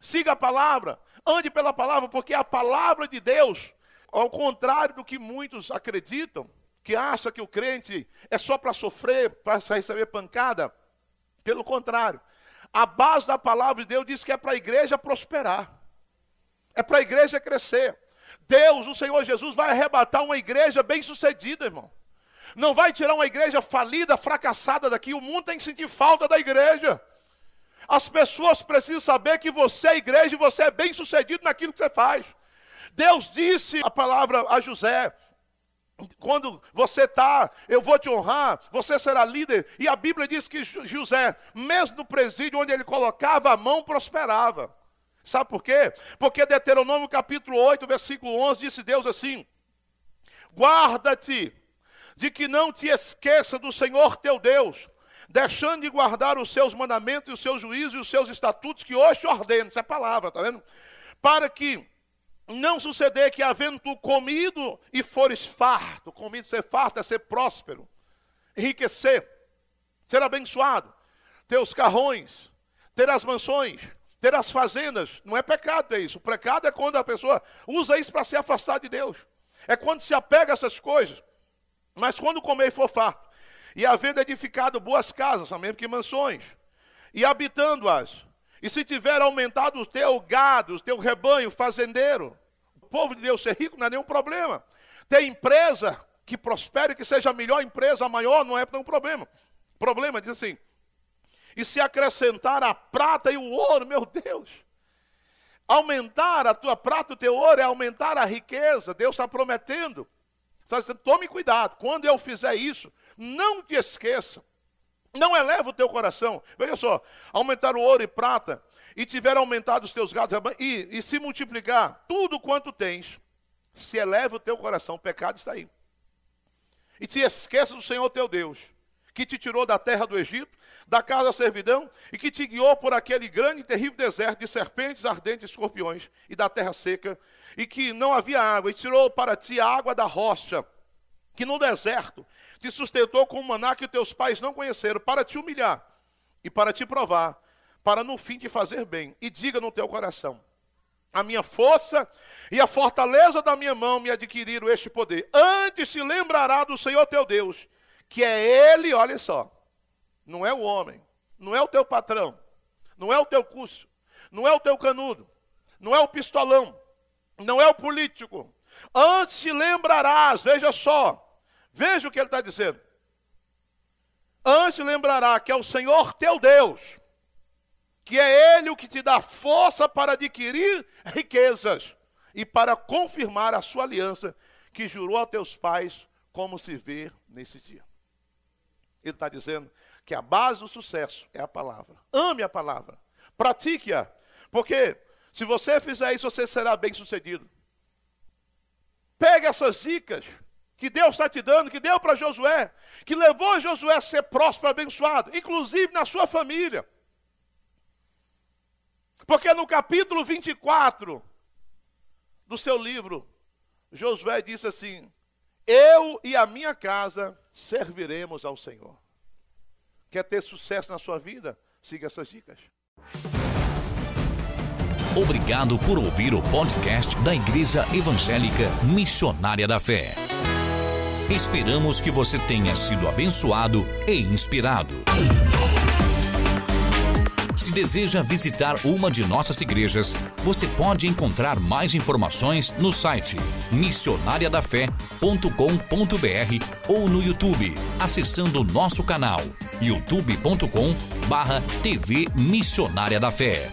Siga a palavra, ande pela palavra, porque a palavra de Deus, ao contrário do que muitos acreditam, que acha que o crente é só para sofrer, para receber pancada, pelo contrário, a base da palavra de Deus diz que é para a igreja prosperar, é para a igreja crescer. Deus, o Senhor Jesus, vai arrebatar uma igreja bem-sucedida, irmão. Não vai tirar uma igreja falida, fracassada daqui. O mundo tem que sentir falta da igreja. As pessoas precisam saber que você é igreja e você é bem sucedido naquilo que você faz. Deus disse a palavra a José: quando você está, eu vou te honrar, você será líder. E a Bíblia diz que José, mesmo no presídio onde ele colocava a mão, prosperava. Sabe por quê? Porque Deuteronômio capítulo 8, versículo 11, disse Deus assim: Guarda-te de que não te esqueça do Senhor teu Deus, deixando de guardar os seus mandamentos, os seus juízos e os seus estatutos que hoje te ordeno. Isso é palavra, tá vendo? Para que não suceder que, havendo tu comido e fores farto, comido ser farto é ser próspero, enriquecer, ser abençoado, ter os carrões, ter as mansões, ter as fazendas. Não é pecado ter isso. O pecado é quando a pessoa usa isso para se afastar de Deus. É quando se apega a essas coisas. Mas quando comer e for farto, e havendo edificado boas casas, mesmo que mansões, e habitando-as, e se tiver aumentado o teu gado, o teu rebanho, fazendeiro, o povo de Deus ser rico não é nenhum problema. Ter empresa que prospere, que seja a melhor empresa, a maior, não é nenhum problema. Problema, diz assim, e se acrescentar a prata e o ouro, meu Deus. Aumentar a tua prata o teu ouro é aumentar a riqueza. Deus está prometendo. Está dizendo, tome cuidado. Quando eu fizer isso, não te esqueça. Não eleva o teu coração. Veja só, aumentar o ouro e prata e tiver aumentado os teus gados e, e se multiplicar tudo quanto tens, se eleva o teu coração, o pecado está aí. E te esqueça do Senhor teu Deus, que te tirou da terra do Egito, da casa da servidão, e que te guiou por aquele grande e terrível deserto de serpentes ardentes escorpiões, e da terra seca, e que não havia água, e tirou para ti a água da rocha, que no deserto te sustentou com um maná que teus pais não conheceram, para te humilhar e para te provar, para no fim te fazer bem. E diga no teu coração: a minha força e a fortaleza da minha mão me adquiriram este poder. Antes se lembrará do Senhor teu Deus, que é Ele, olha só, não é o homem, não é o teu patrão, não é o teu curso, não é o teu canudo, não é o pistolão, não é o político. Antes te lembrarás, veja só, veja o que ele está dizendo. Antes lembrará que é o Senhor teu Deus, que é Ele o que te dá força para adquirir riquezas e para confirmar a sua aliança que jurou a teus pais, como se vê nesse dia. Ele está dizendo que a base do sucesso é a palavra. Ame a palavra, pratique-a, porque se você fizer isso, você será bem sucedido. Pegue essas dicas que Deus está te dando, que deu para Josué, que levou Josué a ser próspero, abençoado, inclusive na sua família. Porque no capítulo 24 do seu livro, Josué disse assim: Eu e a minha casa serviremos ao Senhor. Quer ter sucesso na sua vida? Siga essas dicas. Obrigado por ouvir o podcast da Igreja Evangélica Missionária da Fé. Esperamos que você tenha sido abençoado e inspirado. Se deseja visitar uma de nossas igrejas, você pode encontrar mais informações no site missionariadafé.com.br ou no YouTube, acessando nosso canal youtube.com/tv Missionária da Fé.